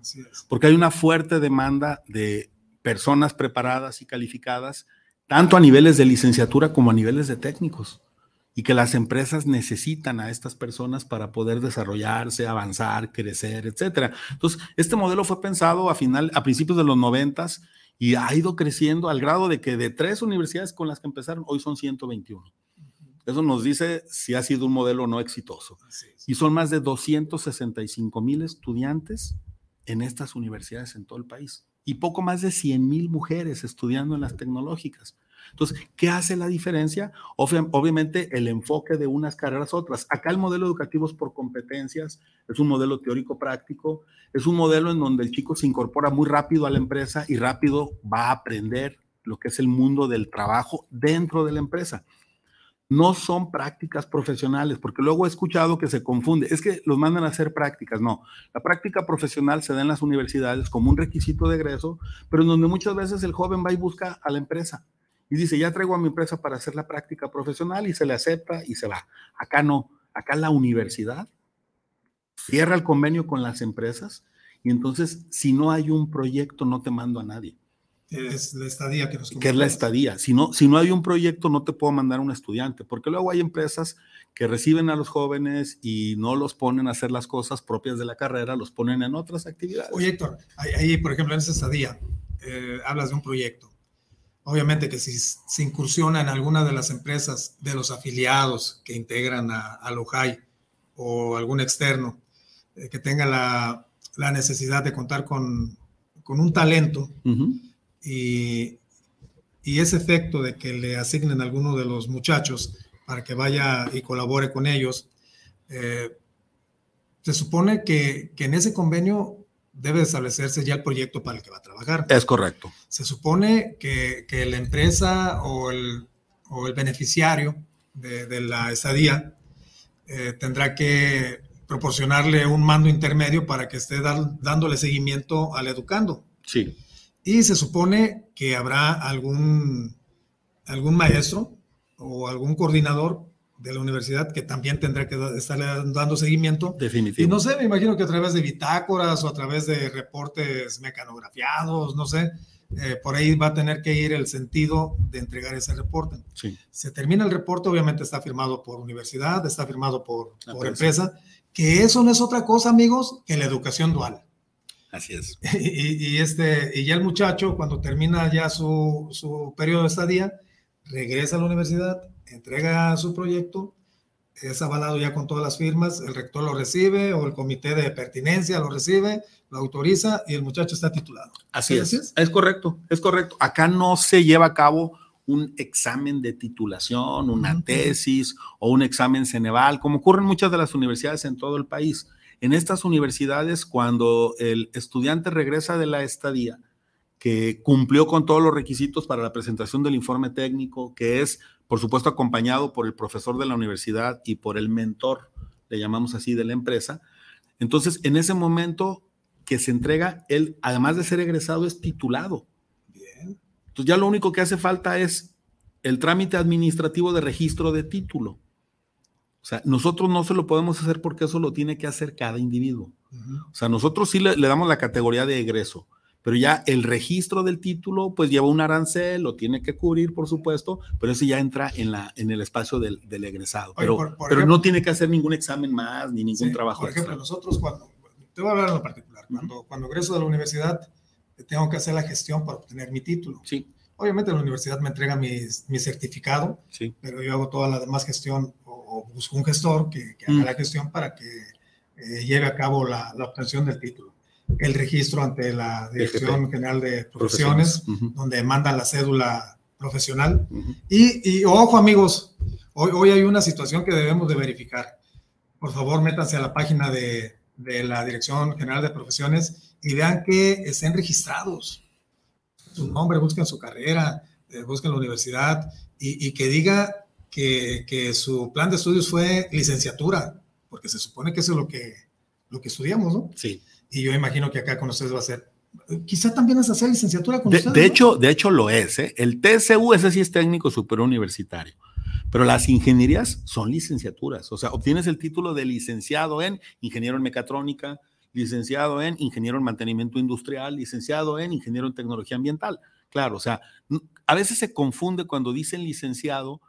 [SPEAKER 4] Porque hay una fuerte demanda de personas preparadas y calificadas, tanto a niveles de licenciatura como a niveles de técnicos, y que las empresas necesitan a estas personas para poder desarrollarse, avanzar, crecer, etcétera. Entonces, este modelo fue pensado a final, a principios de los noventas y ha ido creciendo al grado de que de tres universidades con las que empezaron, hoy son 121. Eso nos dice si ha sido un modelo no exitoso. Y son más de 265 mil estudiantes en estas universidades en todo el país y poco más de 100 mil mujeres estudiando en las tecnológicas. Entonces, ¿qué hace la diferencia? obviamente el enfoque de unas carreras a otras. Acá el modelo educativo es por competencias, es un modelo teórico práctico, es un modelo en donde el chico se incorpora muy rápido a la empresa y rápido va a aprender lo que es el mundo del trabajo dentro de la empresa no son prácticas profesionales, porque luego he escuchado que se confunde, es que los mandan a hacer prácticas, no, la práctica profesional se da en las universidades como un requisito de egreso, pero en donde muchas veces el joven va y busca a la empresa y dice, ya traigo a mi empresa para hacer la práctica profesional y se le acepta y se va. Acá no, acá la universidad cierra el convenio con las empresas y entonces si no hay un proyecto no te mando a nadie
[SPEAKER 3] es la estadía que nos
[SPEAKER 4] Que es la estadía. Si no, si no hay un proyecto, no te puedo mandar un estudiante, porque luego hay empresas que reciben a los jóvenes y no los ponen a hacer las cosas propias de la carrera, los ponen en otras actividades.
[SPEAKER 3] Oye, Héctor, ahí, por ejemplo, en esa estadía, eh, hablas de un proyecto. Obviamente que si se incursiona en alguna de las empresas de los afiliados que integran a, a Lojai o algún externo eh, que tenga la, la, necesidad de contar con, con un talento, y, ese efecto de que le asignen a alguno de los muchachos para que vaya y colabore con ellos, eh, se supone que, en ese convenio debe establecerse ya el proyecto para el que va a trabajar.
[SPEAKER 4] Es correcto.
[SPEAKER 3] Se supone que, la empresa o el, beneficiario de, la estadía eh, tendrá que proporcionarle un mando intermedio para que esté dándole seguimiento al educando.
[SPEAKER 4] Sí.
[SPEAKER 3] Y se supone que habrá algún, algún maestro o algún coordinador de la universidad que también tendrá que estarle dando seguimiento.
[SPEAKER 4] Definitivo.
[SPEAKER 3] Y no sé, me imagino que a través de bitácoras o a través de reportes mecanografiados, no sé, eh, por ahí va a tener que ir el sentido de entregar ese reporte.
[SPEAKER 4] Sí.
[SPEAKER 3] Se termina el reporte, obviamente está firmado por universidad, está firmado por, por
[SPEAKER 4] empresa.
[SPEAKER 3] empresa, que eso no es otra cosa, amigos, que la educación dual.
[SPEAKER 4] Así es. (laughs)
[SPEAKER 3] Y, y este, y ya el muchacho, cuando termina ya su, su periodo de estadía, regresa a la universidad, entrega su proyecto, es avalado ya con todas las firmas, el rector lo recibe o el comité de pertinencia lo recibe, lo autoriza y el muchacho está titulado.
[SPEAKER 4] Así es.
[SPEAKER 3] ¿Así es?
[SPEAKER 4] Es correcto, es correcto. Acá no se lleva a cabo un examen de titulación, una tesis o un examen Ceneval, como ocurre en muchas de las universidades en todo el país. En estas universidades, cuando el estudiante regresa de la estadía, que cumplió con todos los requisitos para la presentación del informe técnico, que es, por supuesto, acompañado por el profesor de la universidad y por el mentor, le llamamos así, de la empresa. Entonces, en ese momento que se entrega, él, además de ser egresado, es titulado.
[SPEAKER 3] Bien.
[SPEAKER 4] Entonces, ya lo único que hace falta es el trámite administrativo de registro de título. O sea, nosotros no se lo podemos hacer porque eso lo tiene que hacer cada individuo.
[SPEAKER 3] Ujú.
[SPEAKER 4] O sea, nosotros sí le, le damos la categoría de egreso, pero ya el registro del título, pues lleva un arancel, lo tiene que cubrir, por supuesto, pero eso ya entra en, la, en el espacio del, del egresado.
[SPEAKER 3] Oye,
[SPEAKER 4] pero
[SPEAKER 3] por- por
[SPEAKER 4] pero
[SPEAKER 3] ejemplo-
[SPEAKER 4] no tiene que hacer ningún examen más, ni ningún
[SPEAKER 3] Sí,
[SPEAKER 4] trabajo
[SPEAKER 3] Por ejemplo,
[SPEAKER 4] extra.
[SPEAKER 3] nosotros cuando, te voy a hablar en lo particular, cuando, cuando egreso de la universidad, tengo que hacer la gestión para obtener mi título.
[SPEAKER 4] Sí,
[SPEAKER 3] Obviamente la universidad me entrega mis- mi certificado,
[SPEAKER 4] sí.
[SPEAKER 3] pero yo hago toda la demás gestión o, o busco un gestor que, que haga
[SPEAKER 4] Mm.
[SPEAKER 3] la gestión para que eh, lleve a cabo la, la obtención del título. El registro ante la Dirección General de Profesiones,
[SPEAKER 4] Ujú,
[SPEAKER 3] donde mandan la cédula profesional.
[SPEAKER 4] ujú.
[SPEAKER 3] Y, y ojo amigos, hoy, hoy hay una situación que debemos de verificar. Por favor, métanse a la página de, de la Dirección General de Profesiones y vean que estén registrados. Su nombre, busquen su carrera, eh, busquen la universidad y, y que diga que, que su plan de estudios fue licenciatura, porque se supone que eso es lo que, lo que estudiamos, ¿no?
[SPEAKER 4] Sí.
[SPEAKER 3] Y yo imagino que acá con ustedes va a ser. Quizá también es hacer licenciatura con
[SPEAKER 4] De,
[SPEAKER 3] ustedes.
[SPEAKER 4] de
[SPEAKER 3] ¿no?
[SPEAKER 4] hecho, de hecho lo es. ¿eh? El TSU, ese sí es técnico superior universitario. Pero las ingenierías son licenciaturas. O sea, obtienes el título de licenciado en ingeniero en mecatrónica, licenciado en ingeniero en mantenimiento industrial, licenciado en ingeniero en tecnología ambiental. Claro, o sea, a veces se confunde cuando dicen licenciado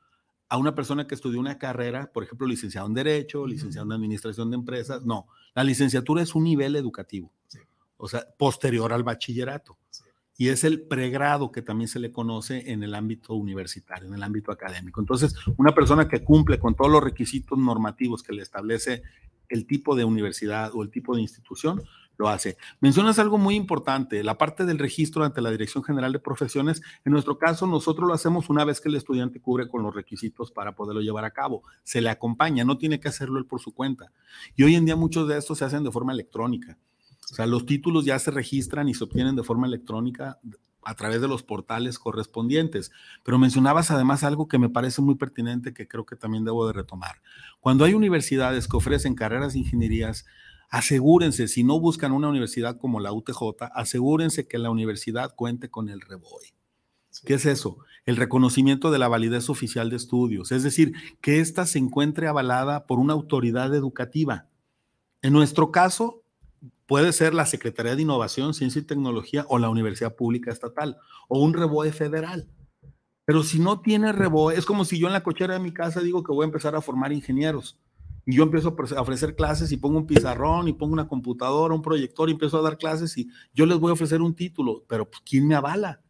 [SPEAKER 4] a una persona que estudió una carrera, por ejemplo, licenciado en Derecho, licenciado en Administración de Empresas. No, la licenciatura es un nivel educativo,
[SPEAKER 3] Sí.
[SPEAKER 4] o sea, posterior al bachillerato.
[SPEAKER 3] Sí.
[SPEAKER 4] Y es el pregrado que también se le conoce en el ámbito universitario, en el ámbito académico. Entonces, una persona que cumple con todos los requisitos normativos que le establece el tipo de universidad o el tipo de institución, lo hace. Mencionas algo muy importante, la parte del registro ante la Dirección General de Profesiones. En nuestro caso, nosotros lo hacemos una vez que el estudiante cubre con los requisitos para poderlo llevar a cabo. Se le acompaña, no tiene que hacerlo él por su cuenta. Y hoy en día muchos de estos se hacen de forma electrónica. O sea, los títulos ya se registran y se obtienen de forma electrónica a través de los portales correspondientes. Pero mencionabas además algo que me parece muy pertinente que creo que también debo de retomar. Cuando hay universidades que ofrecen carreras de ingenierías, asegúrense, si no buscan una universidad como la UTJ, asegúrense que la universidad cuente con el REBOE. ¿Qué es eso? El reconocimiento de la validez oficial de estudios, es decir, que ésta se encuentre avalada por una autoridad educativa. En nuestro caso, puede ser la Secretaría de Innovación, Ciencia y Tecnología o la Universidad Pública Estatal o un REBOE federal. Pero si no tiene REBOE, es como si yo en la cochera de mi casa digo que voy a empezar a formar ingenieros yo empiezo a ofrecer- clases y pongo un pizarrón y pongo una computadora, un proyector y empiezo a dar clases y yo les voy a ofrecer un título, pero pues, ¿quién me avala?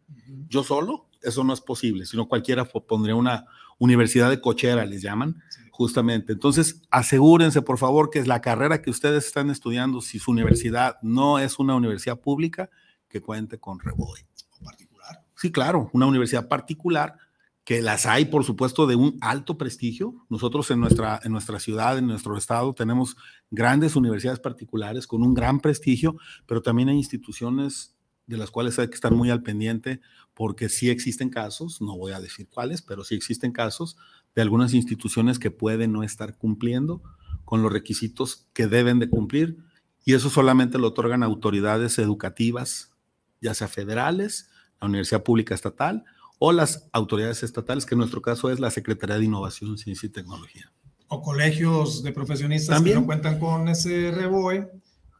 [SPEAKER 4] Yo solo, eso no es posible, sino cualquiera po- pondría una universidad de cochera, les llaman,
[SPEAKER 3] Sí.
[SPEAKER 4] justamente. Entonces, asegúrense, por favor, que es la carrera que ustedes están estudiando, si su universidad no es una universidad pública, que cuente con REBOE.
[SPEAKER 3] O particular.
[SPEAKER 4] Sí, claro, una universidad particular, que las hay, por supuesto, de un alto prestigio. Nosotros en nuestra, en nuestra ciudad, en nuestro estado, tenemos grandes universidades particulares con un gran prestigio, pero también hay instituciones de las cuales hay que estar muy al pendiente, porque sí existen casos, no voy a decir cuáles, pero sí existen casos de algunas instituciones que pueden no estar cumpliendo con los requisitos que deben de cumplir, y eso solamente lo otorgan autoridades educativas, ya sea federales, la Universidad Pública Estatal o las autoridades estatales, que en nuestro caso es la Secretaría de Innovación, Ciencia y Tecnología.
[SPEAKER 3] O colegios de profesionistas
[SPEAKER 4] También.
[SPEAKER 3] que no cuentan con ese REBOE,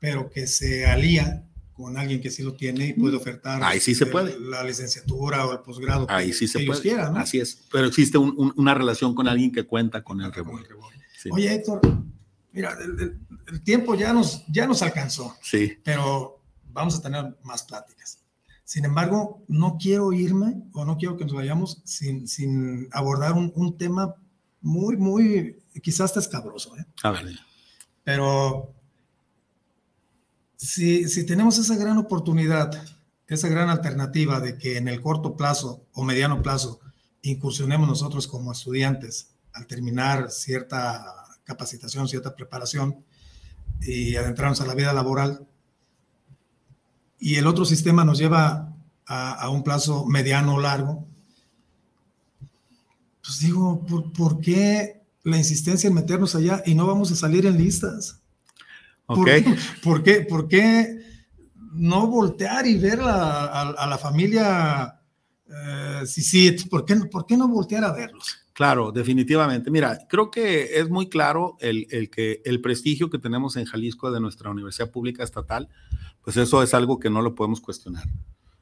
[SPEAKER 3] pero que se alían con alguien que sí lo tiene y puede ofertar
[SPEAKER 4] Ahí sí se puede.
[SPEAKER 3] la licenciatura o el posgrado
[SPEAKER 4] Ahí sí se puede.
[SPEAKER 3] quieran. ¿no?
[SPEAKER 4] Así es. Pero existe un- un- una relación con alguien que cuenta con el rebote. Sí.
[SPEAKER 3] Oye, Héctor, mira, el, el- el tiempo ya nos, ya nos alcanzó,
[SPEAKER 4] Sí.
[SPEAKER 3] pero vamos a tener más pláticas. Sin embargo, no quiero irme o no quiero que nos vayamos sin, sin abordar un, un tema muy, muy, quizás hasta escabroso, ¿eh?
[SPEAKER 4] A ver.
[SPEAKER 3] Pero si, si tenemos esa gran oportunidad, esa gran alternativa de que en el corto plazo o mediano plazo incursionemos nosotros como estudiantes al terminar cierta capacitación, cierta preparación y adentrarnos a la vida laboral, y el otro sistema nos lleva a, a un plazo mediano o largo, pues digo, ¿por, ¿por qué la insistencia en meternos allá y no vamos a salir en listas? ¿Por,
[SPEAKER 4] Ok.
[SPEAKER 3] ¿por qué, ¿Por qué no voltear y ver la- a, a la familia eh, Sisit? ¿Por qué, ¿Por qué no voltear a verlos?
[SPEAKER 4] Claro, definitivamente. Mira, creo que es muy claro el, el que el prestigio que tenemos en Jalisco de nuestra universidad pública estatal, pues eso es algo que no lo podemos cuestionar.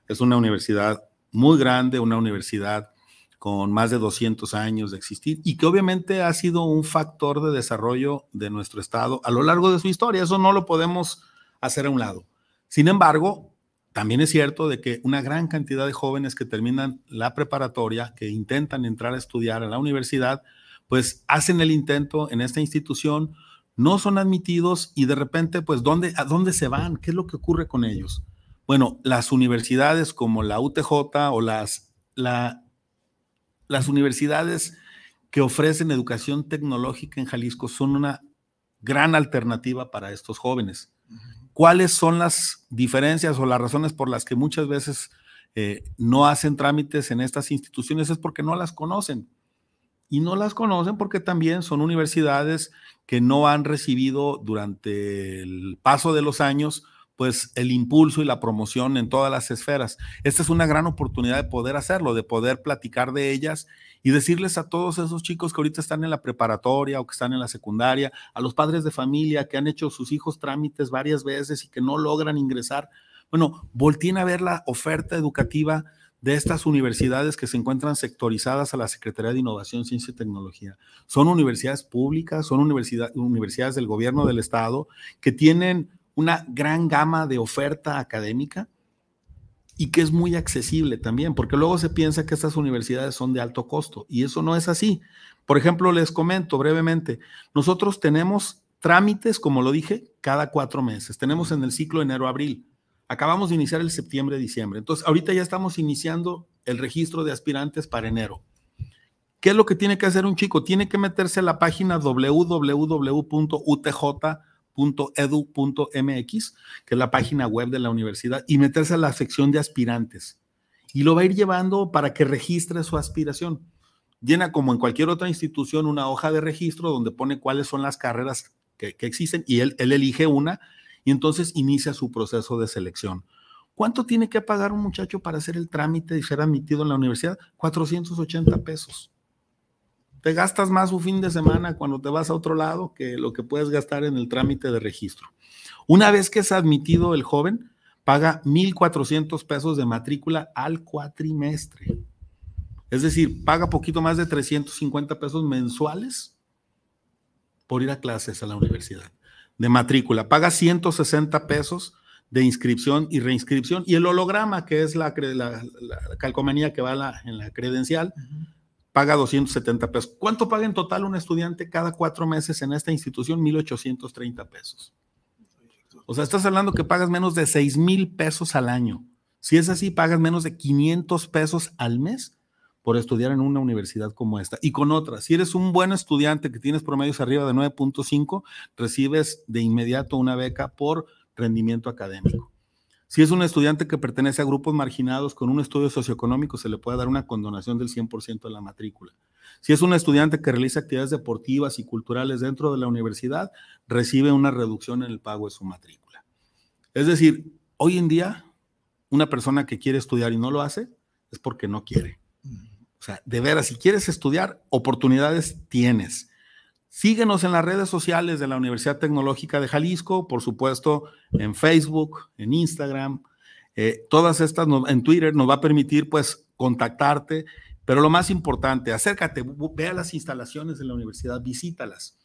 [SPEAKER 4] Es una universidad muy grande, una universidad con más de 200 años de existir y que obviamente ha sido un factor de desarrollo de nuestro estado a lo largo de su historia. Eso no lo podemos hacer a un lado. Sin embargo, también es cierto de que una gran cantidad de jóvenes que terminan la preparatoria, que intentan entrar a estudiar a la universidad, pues hacen el intento en esta institución, no son admitidos y de repente, pues, ¿dónde, ¿a dónde se van? ¿Qué es lo que ocurre con ellos? Bueno, las universidades como la UTJ o las, la, las universidades que ofrecen educación tecnológica en Jalisco son una gran alternativa para estos jóvenes. ¿Cuáles son las diferencias o las razones por las que muchas veces eh, no hacen trámites en estas instituciones? Es porque no las conocen. Y no las conocen porque también son universidades que no han recibido durante el paso de los años pues el impulso y la promoción en todas las esferas. Esta es una gran oportunidad de poder hacerlo, de poder platicar de ellas y decirles a todos esos chicos que ahorita están en la preparatoria o que están en la secundaria, a los padres de familia que han hecho sus hijos trámites varias veces y que no logran ingresar, bueno, volteen a ver la oferta educativa de estas universidades que se encuentran sectorizadas a la Secretaría de Innovación, Ciencia y Tecnología. Son universidades públicas, son universidad, universidades del gobierno del estado que tienen una gran gama de oferta académica y que es muy accesible también, porque luego se piensa que estas universidades son de alto costo y eso no es así. Por ejemplo, les comento brevemente, nosotros tenemos trámites, como lo dije, cada cuatro meses. Tenemos en el ciclo enero-abril. Acabamos de iniciar el septiembre-diciembre. Entonces, ahorita ya estamos iniciando el registro de aspirantes para enero. ¿Qué es lo que tiene que hacer un chico? Tiene que meterse a la página www.utj.edu.mx, que es la página web de la universidad, y meterse a la sección de aspirantes. Y lo va a ir llevando para que registre su aspiración. Llena como en cualquier otra institución una hoja de registro donde pone cuáles son las carreras que, que existen y él, él elige una y entonces inicia su proceso de selección. ¿Cuánto tiene que pagar un muchacho para hacer el trámite y ser admitido en la universidad? 480 pesos. Te gastas más un fin de semana cuando te vas a otro lado que lo que puedes gastar en el trámite de registro. Una vez que es admitido el joven, paga 1.400 pesos de matrícula al cuatrimestre. Es decir, paga poquito más de 350 pesos mensuales por ir a clases a la universidad de matrícula. Paga 160 pesos de inscripción y reinscripción y el holograma, que es la, calcomanía que va en la credencial, paga 270 pesos. ¿Cuánto paga en total un estudiante cada cuatro meses en esta institución? 1.830 pesos. O sea, estás hablando que pagas menos de 6 mil pesos al año. Si es así, pagas menos de 500 pesos al mes por estudiar en una universidad como esta. Y con otras, si eres un buen estudiante que tienes promedios arriba de 9.5, recibes de inmediato una beca por rendimiento académico. Si es un estudiante que pertenece a grupos marginados con un estudio socioeconómico, se le puede dar una condonación del 100% de la matrícula. Si es un estudiante que realiza actividades deportivas y culturales dentro de la universidad, recibe una reducción en el pago de su matrícula. Es decir, hoy en día, una persona que quiere estudiar y no lo hace, es porque no quiere. O sea, de veras, si quieres estudiar, oportunidades tienes. Síguenos en las redes sociales de la Universidad Tecnológica de Jalisco, por supuesto, en Facebook, en Instagram, eh, todas estas en Twitter nos va a permitir pues contactarte, pero lo más importante, acércate, vea las instalaciones de la universidad, visítalas.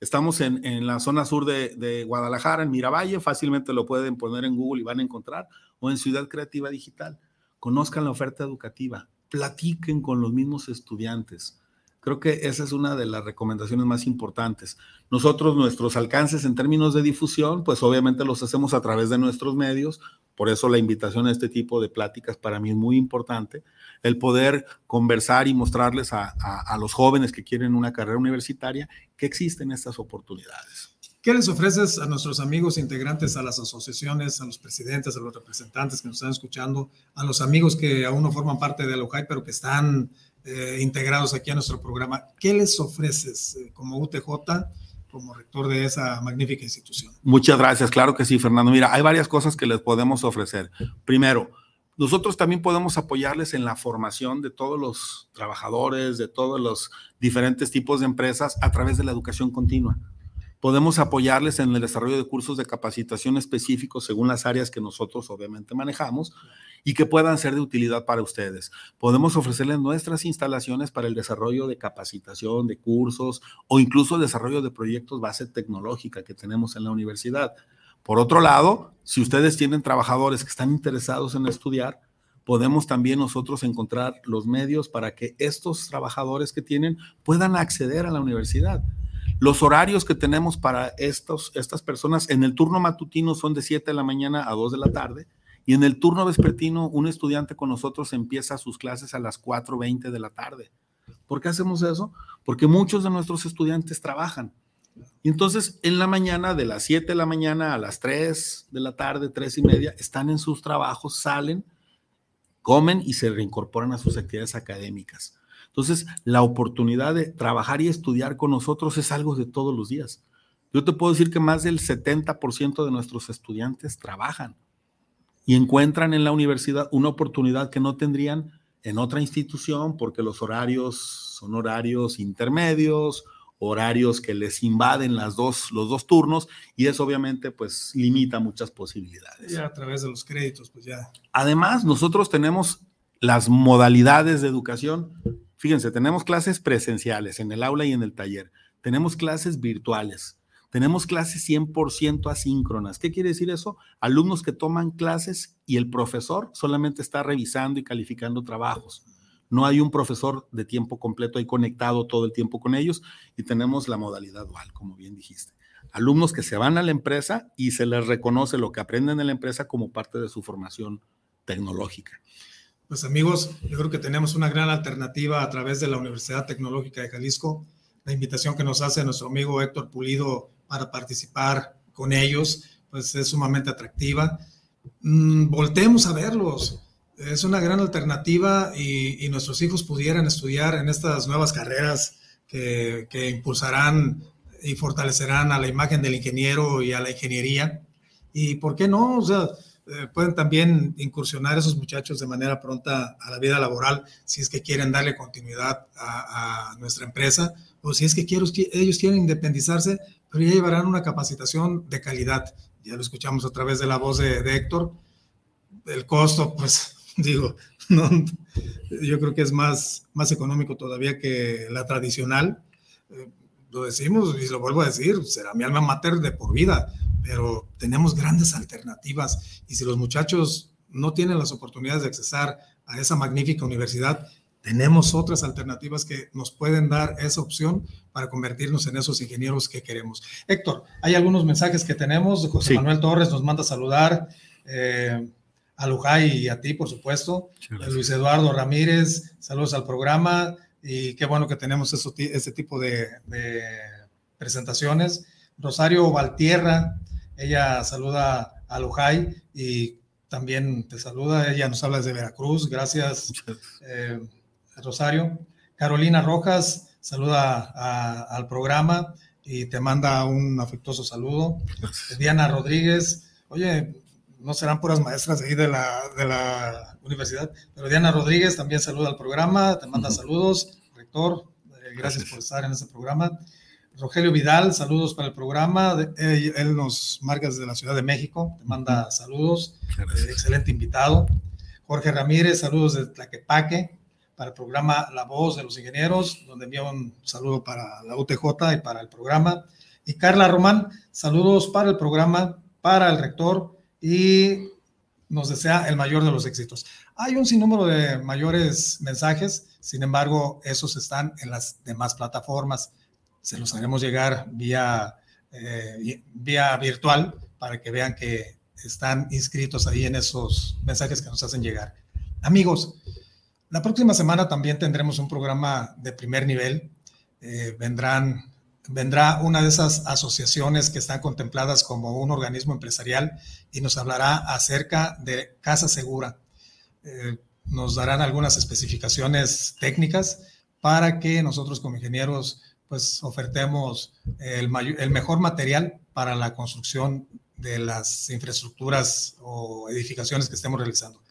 [SPEAKER 4] Estamos en, en la zona sur de, de, Guadalajara, en Miravalle, fácilmente lo pueden poner en Google y van a encontrar, o en Ciudad Creativa Digital. Conozcan la oferta educativa, platiquen con los mismos estudiantes Creo que esa es una de las recomendaciones más importantes. Nosotros, nuestros alcances en términos de difusión, pues obviamente los hacemos a través de nuestros medios. Por eso la invitación a este tipo de pláticas para mí es muy importante. El poder conversar y mostrarles a, a, los jóvenes que quieren una carrera universitaria que existen estas oportunidades.
[SPEAKER 3] ¿Qué les ofreces a nuestros amigos integrantes, a las asociaciones, a los presidentes, a los representantes que nos están escuchando, a los amigos que aún no forman parte de OJAI, pero que están eh, integrados aquí a nuestro programa. ¿Qué les ofreces eh, como UTJ, como rector de esa magnífica institución?
[SPEAKER 4] Muchas gracias, claro que sí, Fernando. Mira, hay varias cosas que les podemos ofrecer. Primero, nosotros también podemos apoyarles en la formación de todos los trabajadores, de todos los diferentes tipos de empresas a través de la educación continua. Podemos apoyarles en el desarrollo de cursos de capacitación específicos según las áreas que nosotros obviamente manejamos y que puedan ser de utilidad para ustedes. Podemos ofrecerles nuestras instalaciones para el desarrollo de capacitación, de cursos o incluso el desarrollo de proyectos base tecnológica que tenemos en la universidad. Por otro lado, si ustedes tienen trabajadores que están interesados en estudiar, podemos también nosotros encontrar los medios para que estos trabajadores que tienen puedan acceder a la universidad. Los horarios que tenemos para estos, estas personas en el turno matutino son de 7 de la mañana a 2 de la tarde y en el turno vespertino, un estudiante con nosotros empieza sus clases a las 4.20 de la tarde. ¿Por qué hacemos eso? Porque muchos de nuestros estudiantes trabajan. Y entonces en la mañana, de las 7 de la mañana a las 3 de la tarde, 3 y media, están en sus trabajos, salen, comen y se reincorporan a sus actividades académicas. Entonces, la oportunidad de trabajar y estudiar con nosotros es algo de todos los días. Yo te puedo decir que más del 70% de nuestros estudiantes trabajan y encuentran en la universidad una oportunidad que no tendrían en otra institución porque los horarios son horarios intermedios, horarios que les invaden las dos, los dos turnos y eso obviamente pues limita muchas posibilidades.
[SPEAKER 3] Ya a través de los créditos, pues ya.
[SPEAKER 4] Además, nosotros tenemos las modalidades de educación. Fíjense, tenemos clases presenciales en el aula y en el taller. Tenemos clases virtuales tenemos clases 100% asíncronas. ¿Qué quiere decir eso? Alumnos que toman clases y el profesor solamente está revisando y calificando trabajos. No hay un profesor de tiempo completo ahí conectado todo el tiempo con ellos y tenemos la modalidad dual, como bien dijiste. Alumnos que se van a la empresa y se les reconoce lo que aprenden en la empresa como parte de su formación tecnológica.
[SPEAKER 3] Pues amigos, yo creo que tenemos una gran alternativa a través de la Universidad Tecnológica de Jalisco. La invitación que nos hace nuestro amigo Héctor Pulido para participar con ellos, pues es sumamente atractiva. Mm, voltemos a verlos. Es una gran alternativa y, nuestros hijos pudieran estudiar en estas nuevas carreras que, impulsarán y fortalecerán a la imagen del ingeniero y a la ingeniería. Y por qué no, o sea, eh, pueden también incursionar esos muchachos de manera pronta a la vida laboral si es que quieren darle continuidad a, a nuestra empresa o si es que quiero, ellos quieren independizarse, pero ya llevarán una capacitación de calidad. Ya lo escuchamos a través de la voz de, Héctor. El costo, pues (laughs) digo, no, yo creo que es más, más económico todavía que la tradicional. Eh, lo decimos y lo vuelvo a decir, será mi alma mater de por vida, pero tenemos grandes alternativas y si los muchachos no tienen las oportunidades de accesar a esa magnífica universidad, tenemos otras alternativas que nos pueden dar esa opción para convertirnos en esos ingenieros que queremos. Héctor, hay algunos mensajes que tenemos. José Manuel Torres nos manda a saludar. Eh, a Lujay y a ti, por supuesto. Luis Eduardo Ramírez, saludos al programa y qué bueno que tenemos eso, este tipo de, presentaciones. Rosario Valtierra, ella saluda a Lujay y también te saluda. Ella nos habla desde Veracruz. Gracias. Eh, Rosario. Carolina Rojas saluda al programa y te manda un afectuoso saludo. Diana Rodríguez, oye, no serán puras maestras de ahí de la, de la universidad, pero Diana Rodríguez también saluda al programa, te manda saludos, rector, eh, gracias, por estar en este programa. Rogelio Vidal, saludos para el programa. Él nos marca desde la Ciudad de México, te manda saludos. Eh, excelente invitado. Jorge Ramírez, saludos de Tlaquepaque para el programa La Voz de los Ingenieros, donde envía un saludo para la UTJ y para el programa. Y Carla Román, saludos para el programa, para el rector y nos desea el mayor de los éxitos. Hay un sinnúmero de mayores mensajes, sin embargo, esos están en las demás plataformas. Se los haremos llegar vía, eh, vía virtual para que vean que están inscritos ahí en esos mensajes que nos hacen llegar. Amigos, la próxima semana también tendremos un programa de primer nivel. Eh, vendrán vendrá una de esas asociaciones que están contempladas como un organismo empresarial y nos hablará acerca de Casa Segura. Eh, nos darán algunas especificaciones técnicas para que nosotros como ingenieros pues ofertemos el, el mejor material para la construcción de las infraestructuras o edificaciones que estemos realizando.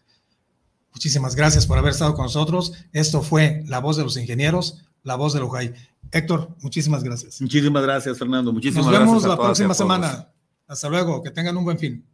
[SPEAKER 3] Muchísimas gracias por haber estado con nosotros. Esto fue La Voz de los Ingenieros, La Voz de Lujay. Héctor, muchísimas gracias.
[SPEAKER 4] Muchísimas gracias, Fernando. Muchísimas
[SPEAKER 3] Nos vemos
[SPEAKER 4] la
[SPEAKER 3] próxima semana. Hasta luego. Que tengan un buen fin.